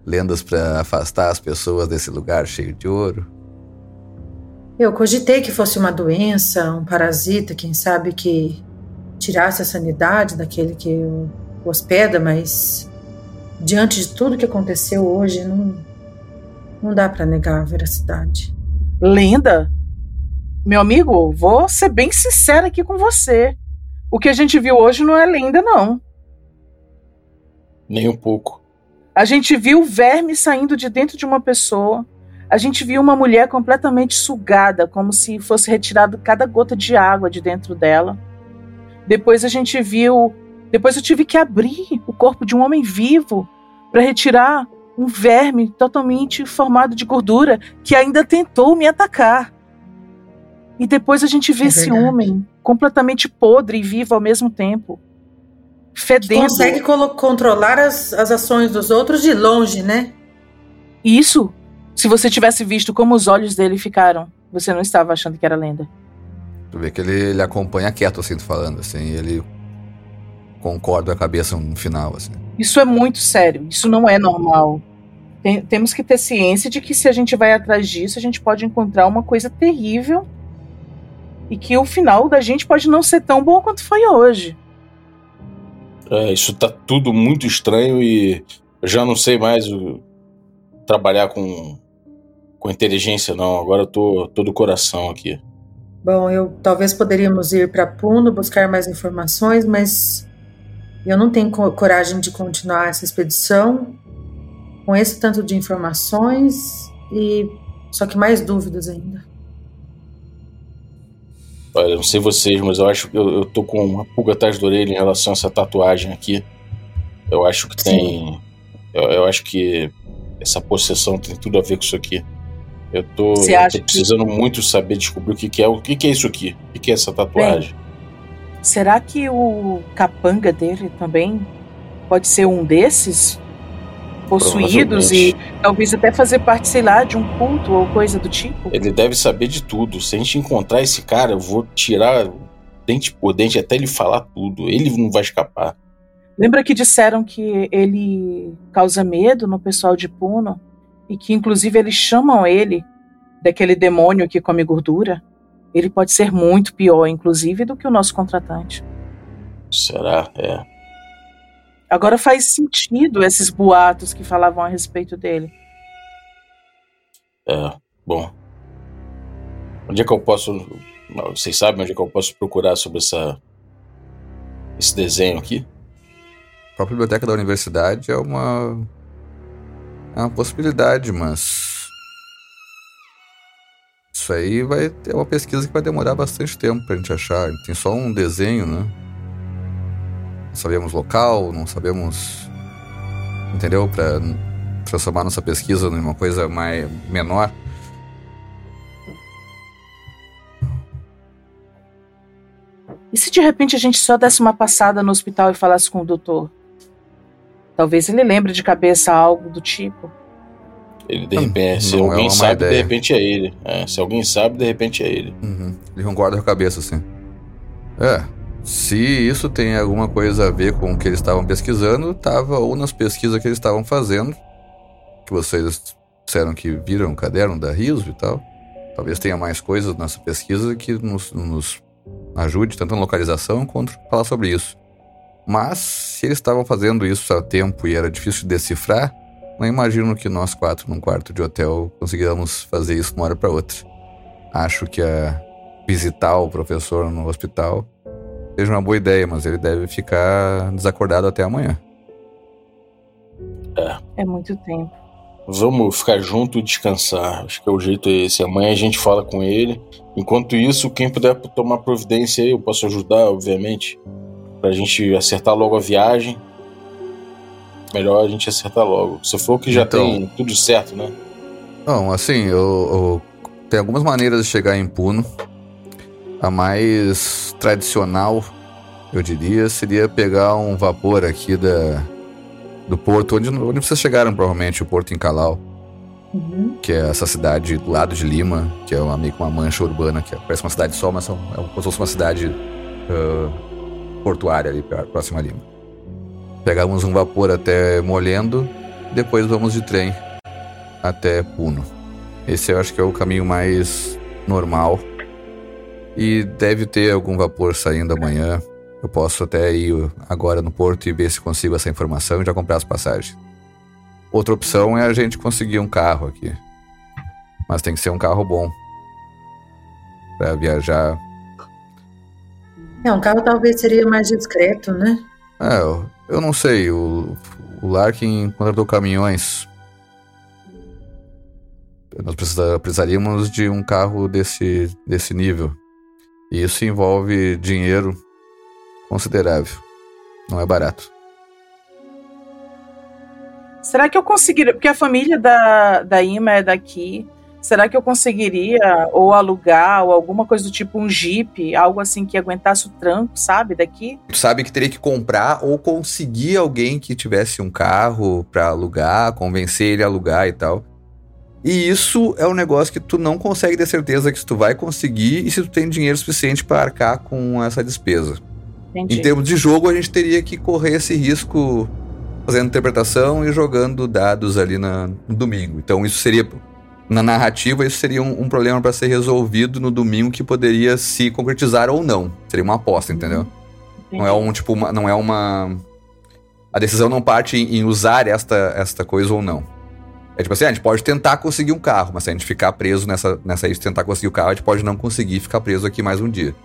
lendas para afastar as pessoas desse lugar cheio de ouro. Eu cogitei que fosse uma doença, um parasita, quem sabe que tirasse a sanidade daquele que o hospeda, mas diante de tudo que aconteceu hoje, não, não dá para negar a veracidade. Lenda? Meu amigo, vou ser bem sincera aqui com você. O que a gente viu hoje não é lenda, não. Nem um pouco. A gente viu verme saindo de dentro de uma pessoa. A gente viu uma mulher completamente sugada, como se fosse retirado cada gota de água de dentro dela. Depois a gente viu. Depois eu tive que abrir o corpo de um homem vivo para retirar um verme totalmente formado de gordura que ainda tentou me atacar. E depois a gente vê é esse homem completamente podre e vivo ao mesmo tempo fedendo. Consegue controlar as, as ações dos outros de longe, né? Isso. Se você tivesse visto como os olhos dele ficaram, você não estava achando que era lenda. Tu vê que ele, ele acompanha quieto, assim, falando, assim, ele concorda a cabeça no final, assim. Isso é muito sério, isso não é normal. Tem, temos que ter ciência de que se a gente vai atrás disso, a gente pode encontrar uma coisa terrível e que o final da gente pode não ser tão bom quanto foi hoje. É, isso tá tudo muito estranho e eu já não sei mais o, trabalhar com, com inteligência, não. Agora eu tô todo coração aqui. Bom, eu talvez poderíamos ir para Puno buscar mais informações, mas eu não tenho coragem de continuar essa expedição com esse tanto de informações e só que mais dúvidas ainda. Olha, não sei vocês, mas eu acho que eu, eu tô com uma pulga atrás da orelha em relação a essa tatuagem aqui. Eu acho que tem. Eu, eu, acho que essa possessão tem tudo a ver com isso aqui. Eu tô, eu tô precisando que... muito saber descobrir o que, que é. O que, que é isso aqui? O que, é essa tatuagem? Bem, será que o capanga dele também pode ser um desses? possuídos e talvez até fazer parte, sei lá, de um culto ou coisa do tipo. Ele deve saber de tudo. Se a gente encontrar esse cara, eu vou tirar dente por dente até ele falar tudo. Ele não vai escapar. Lembra que disseram que ele causa medo no pessoal de Puno? E que inclusive eles chamam ele daquele demônio que come gordura? Ele pode ser muito pior, inclusive, do que o nosso contratante. Será? É. Agora faz sentido esses boatos que falavam a respeito dele. É, bom. Onde é que eu posso. Vocês sabem onde é que eu posso procurar sobre essa. esse desenho aqui? A própria biblioteca da universidade é uma. É uma possibilidade, mas. Isso aí vai ter uma pesquisa que vai demorar bastante tempo pra gente achar. Tem só um desenho, né? não sabemos local, não sabemos. Entendeu? Para transformar nossa pesquisa numa coisa mais menor. E se de repente a gente só desse uma passada no hospital e falasse com o doutor? Talvez ele lembre de cabeça algo do tipo. Ele de repente, se não é alguém má sabe, de ideia. repente é ele. É, se alguém sabe, de repente é ele. Uhum. Ele concorda com a cabeça, assim. É. Se isso tem alguma coisa a ver com o que eles estavam pesquisando, tava ou nas pesquisas que eles estavam fazendo, que vocês disseram que viram o caderno da Riso e tal. Talvez tenha mais coisas nessa pesquisa que nos, nos ajude tanto na localização quanto falar sobre isso. Mas se eles estavam fazendo isso há tempo e era difícil de decifrar, não imagino que nós quatro num quarto de hotel conseguiríamos fazer isso de uma hora para outra. Acho que a visitar o professor no hospital seja uma boa ideia, mas ele deve ficar desacordado até amanhã. É muito tempo. Vamos ficar junto e descansar. Acho que é o jeito é esse. Amanhã a gente fala com ele. Enquanto isso, quem puder tomar providência aí, eu posso ajudar, obviamente. Pra gente acertar logo a viagem. Melhor a gente acertar logo. Você falou que já Então- tem tudo certo, né? Não, assim, eu, eu- tem algumas maneiras de chegar em Puno. A mais tradicional, eu diria, seria pegar um vapor aqui da, do porto, onde, onde vocês chegaram, provavelmente, o Porto em Calau, Uhum. que é essa cidade do lado de Lima, que é uma, meio que uma mancha urbana, que é- parece uma cidade só, mas é como se fosse uma cidade ah, portuária ali, pró- próxima a Lima. Pegamos um vapor até Molendo, depois vamos de trem até Puno. Esse eu acho que é o caminho mais normal. E deve ter algum vapor saindo amanhã. Eu posso até ir agora no porto e ver se consigo essa informação e já comprar as passagens. Outra opção é a gente conseguir um carro aqui. Mas tem que ser um carro bom. Pra viajar. É, um carro talvez seria mais discreto, né? É, eu, eu não sei. O, o Larkin contratou caminhões. Nós precisa- precisaríamos de um carro desse, desse nível. E isso envolve dinheiro considerável. Não é barato. Será que eu conseguiria? Porque a família da, da Ima é daqui. Será que eu conseguiria ou alugar ou alguma coisa do tipo um jeep, algo assim que aguentasse o tranco, sabe, daqui? Tu sabe que teria que comprar ou conseguir alguém que tivesse um carro pra alugar, convencer ele a alugar e tal. E isso é um negócio que tu não consegue ter certeza que se tu vai conseguir e se tu tem dinheiro suficiente pra arcar com essa despesa. Entendi. Em termos de jogo, a gente teria que correr esse risco fazendo interpretação e jogando dados ali na- no domingo. Então isso seria na narrativa isso seria um, um problema para ser resolvido no domingo que poderia se concretizar ou não. Seria uma aposta, entendeu? Não é um tipo, uma- não é uma a decisão não parte em, em usar esta esta coisa ou não. É tipo assim, ah, a gente pode tentar conseguir um carro, mas se a gente ficar preso nessa nessa aí de tentar conseguir o carro, a gente pode não conseguir ficar preso aqui mais um dia.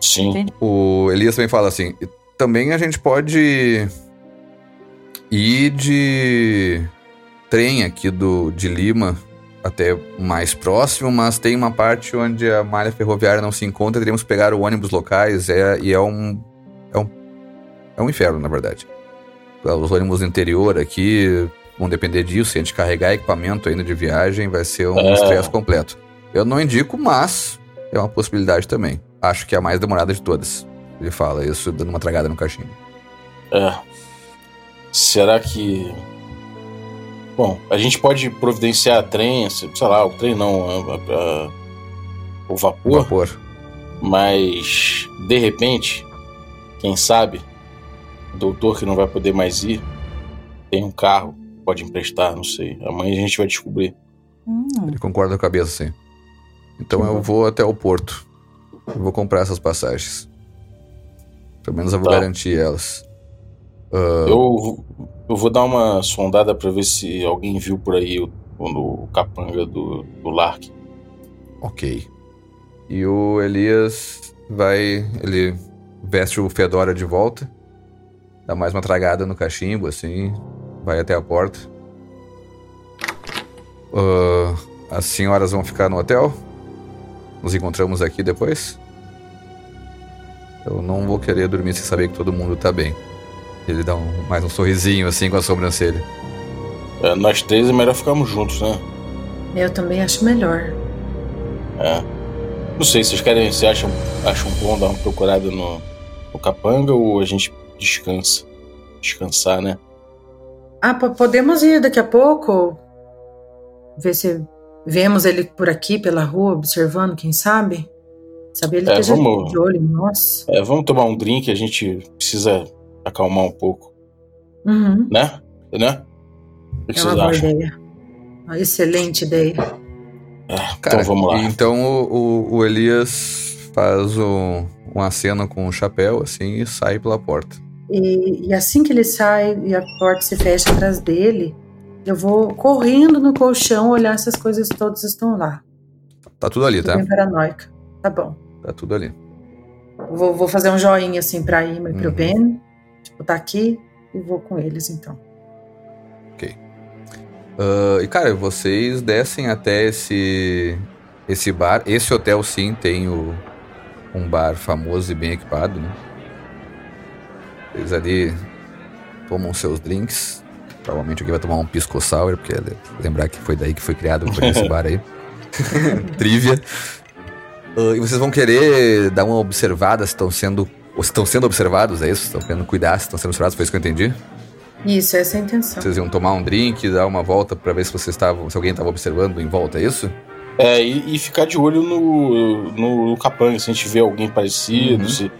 Sim. Entendi. O Elias também fala assim: "E também a gente pode ir de trem aqui do, de Lima até mais próximo, mas tem uma parte onde a malha ferroviária não se encontra, teríamos que pegar o ônibus locais é, e é um, é um. É um inferno, na verdade. Os ônibus do interior aqui vão depender disso, se a gente carregar equipamento ainda de viagem, vai ser um É. estresse completo. Eu não indico, mas é uma possibilidade também. Acho que é a mais demorada de todas. Ele fala isso dando uma tragada no cachimbo. É. Será que. Bom, a gente pode providenciar trem, sei lá, o trem não, a- a- a- o vapor, Vapor. mas de repente, quem sabe, o doutor que não vai poder mais ir tem um carro, pode emprestar, não sei. Amanhã a gente vai descobrir. Hum, Ele concorda com a cabeça, sim. Então eu vou até o porto. Eu vou comprar essas passagens. Pelo menos eu vou Tá. garantir elas. Ah, Eu, eu vou dar uma sondada pra ver se alguém viu por aí o, o capanga do, do Lark. Ok. E o Elias vai. Ele veste o Fedora de volta. Dá mais uma tragada no cachimbo, assim. Vai até a porta. Ah, as senhoras vão ficar no hotel? Nos encontramos aqui depois? Eu não vou querer dormir sem saber que todo mundo tá bem. Ele dá um- mais um sorrisinho assim com a sobrancelha. É, nós três é melhor ficarmos juntos, né? Eu também acho melhor. É. Não sei, vocês querem, vocês acham, acham bom dar uma procurada no, no capanga ou a gente descansa? Descansar, né? Ah, po- podemos ir daqui a pouco? ver se vemos ele por aqui pela rua observando, quem sabe? Sabe ele É, esteja vamos- de olho, nossa. É, vamos tomar um drink, a gente precisa acalmar um pouco, Uhum. né? Né? O que É vocês uma boa acham? ideia. Uma excelente ideia. É, Cara, então vamos lá. Então o, o- o Elias faz o, um aceno com o chapéu, assim, e sai pela porta. E, e assim que ele sai e a porta se fecha atrás dele, eu vou correndo no colchão olhar se as coisas todas estão lá. Tá tudo ali, tá? bem paranoica. Tá bom. Tá tudo ali. Vou, vou fazer um joinha assim pra Ima e pro Uhum. Ben. Tipo, tá aqui e vou com eles então. Ah, e cara, vocês descem até esse esse bar. Esse hotel sim tem o, um bar famoso e bem equipado, né? Eles ali tomam seus drinks. Provavelmente alguém vai tomar um pisco sour, porque lembrar que foi daí que foi criado foi esse bar aí. Trivia. Ah, e vocês vão querer dar uma observada se estão sendo. Estão sendo observados, é isso? Estão querendo cuidar se estão sendo observados, foi isso que eu entendi? Isso, essa é a intenção. Vocês iam tomar um drink, dar uma volta pra ver se vocês estavam, se alguém estava observando em volta, é isso? É, e, e ficar de olho no, no, no capanga, se a gente vê alguém parecido, Uhum. se.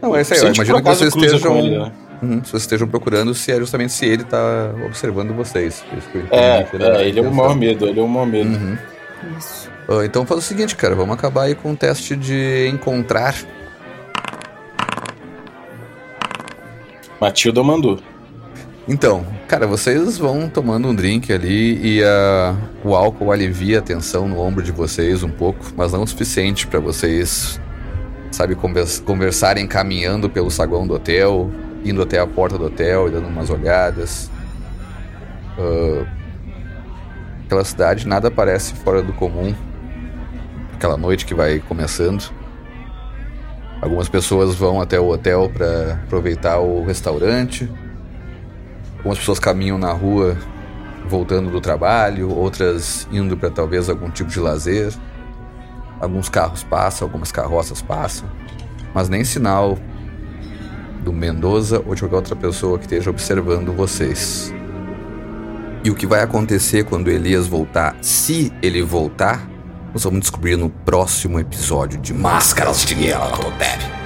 Não, é isso aí. Eu imagino que vocês estejam, ele, né? Uhum, se vocês estejam procurando se é justamente se ele tá observando vocês. É, era a é, ele é o maior medo, ele é o maior medo. Uhum. Isso. Ah, então faz o seguinte, cara, vamos acabar aí com o teste de encontrar. Matilda mandou. Então, cara, vocês vão tomando um drink ali e o álcool alivia a tensão no ombro de vocês um pouco, mas não o suficiente pra vocês, sabe, convers- conversarem caminhando pelo saguão do hotel, indo até a porta do hotel e dando umas olhadas. Ah, aquela cidade nada parece fora do comum. Aquela noite que vai começando. Algumas pessoas vão até o hotel pra aproveitar o restaurante. Algumas pessoas caminham na rua voltando do trabalho, outras indo para talvez algum tipo de lazer. Alguns carros passam, algumas carroças passam, mas nem sinal do Mendoza ou de qualquer outra pessoa que esteja observando vocês. E o que vai acontecer quando Elias voltar, se ele voltar, nós vamos descobrir no próximo episódio de Máscaras de Nyarlathotep.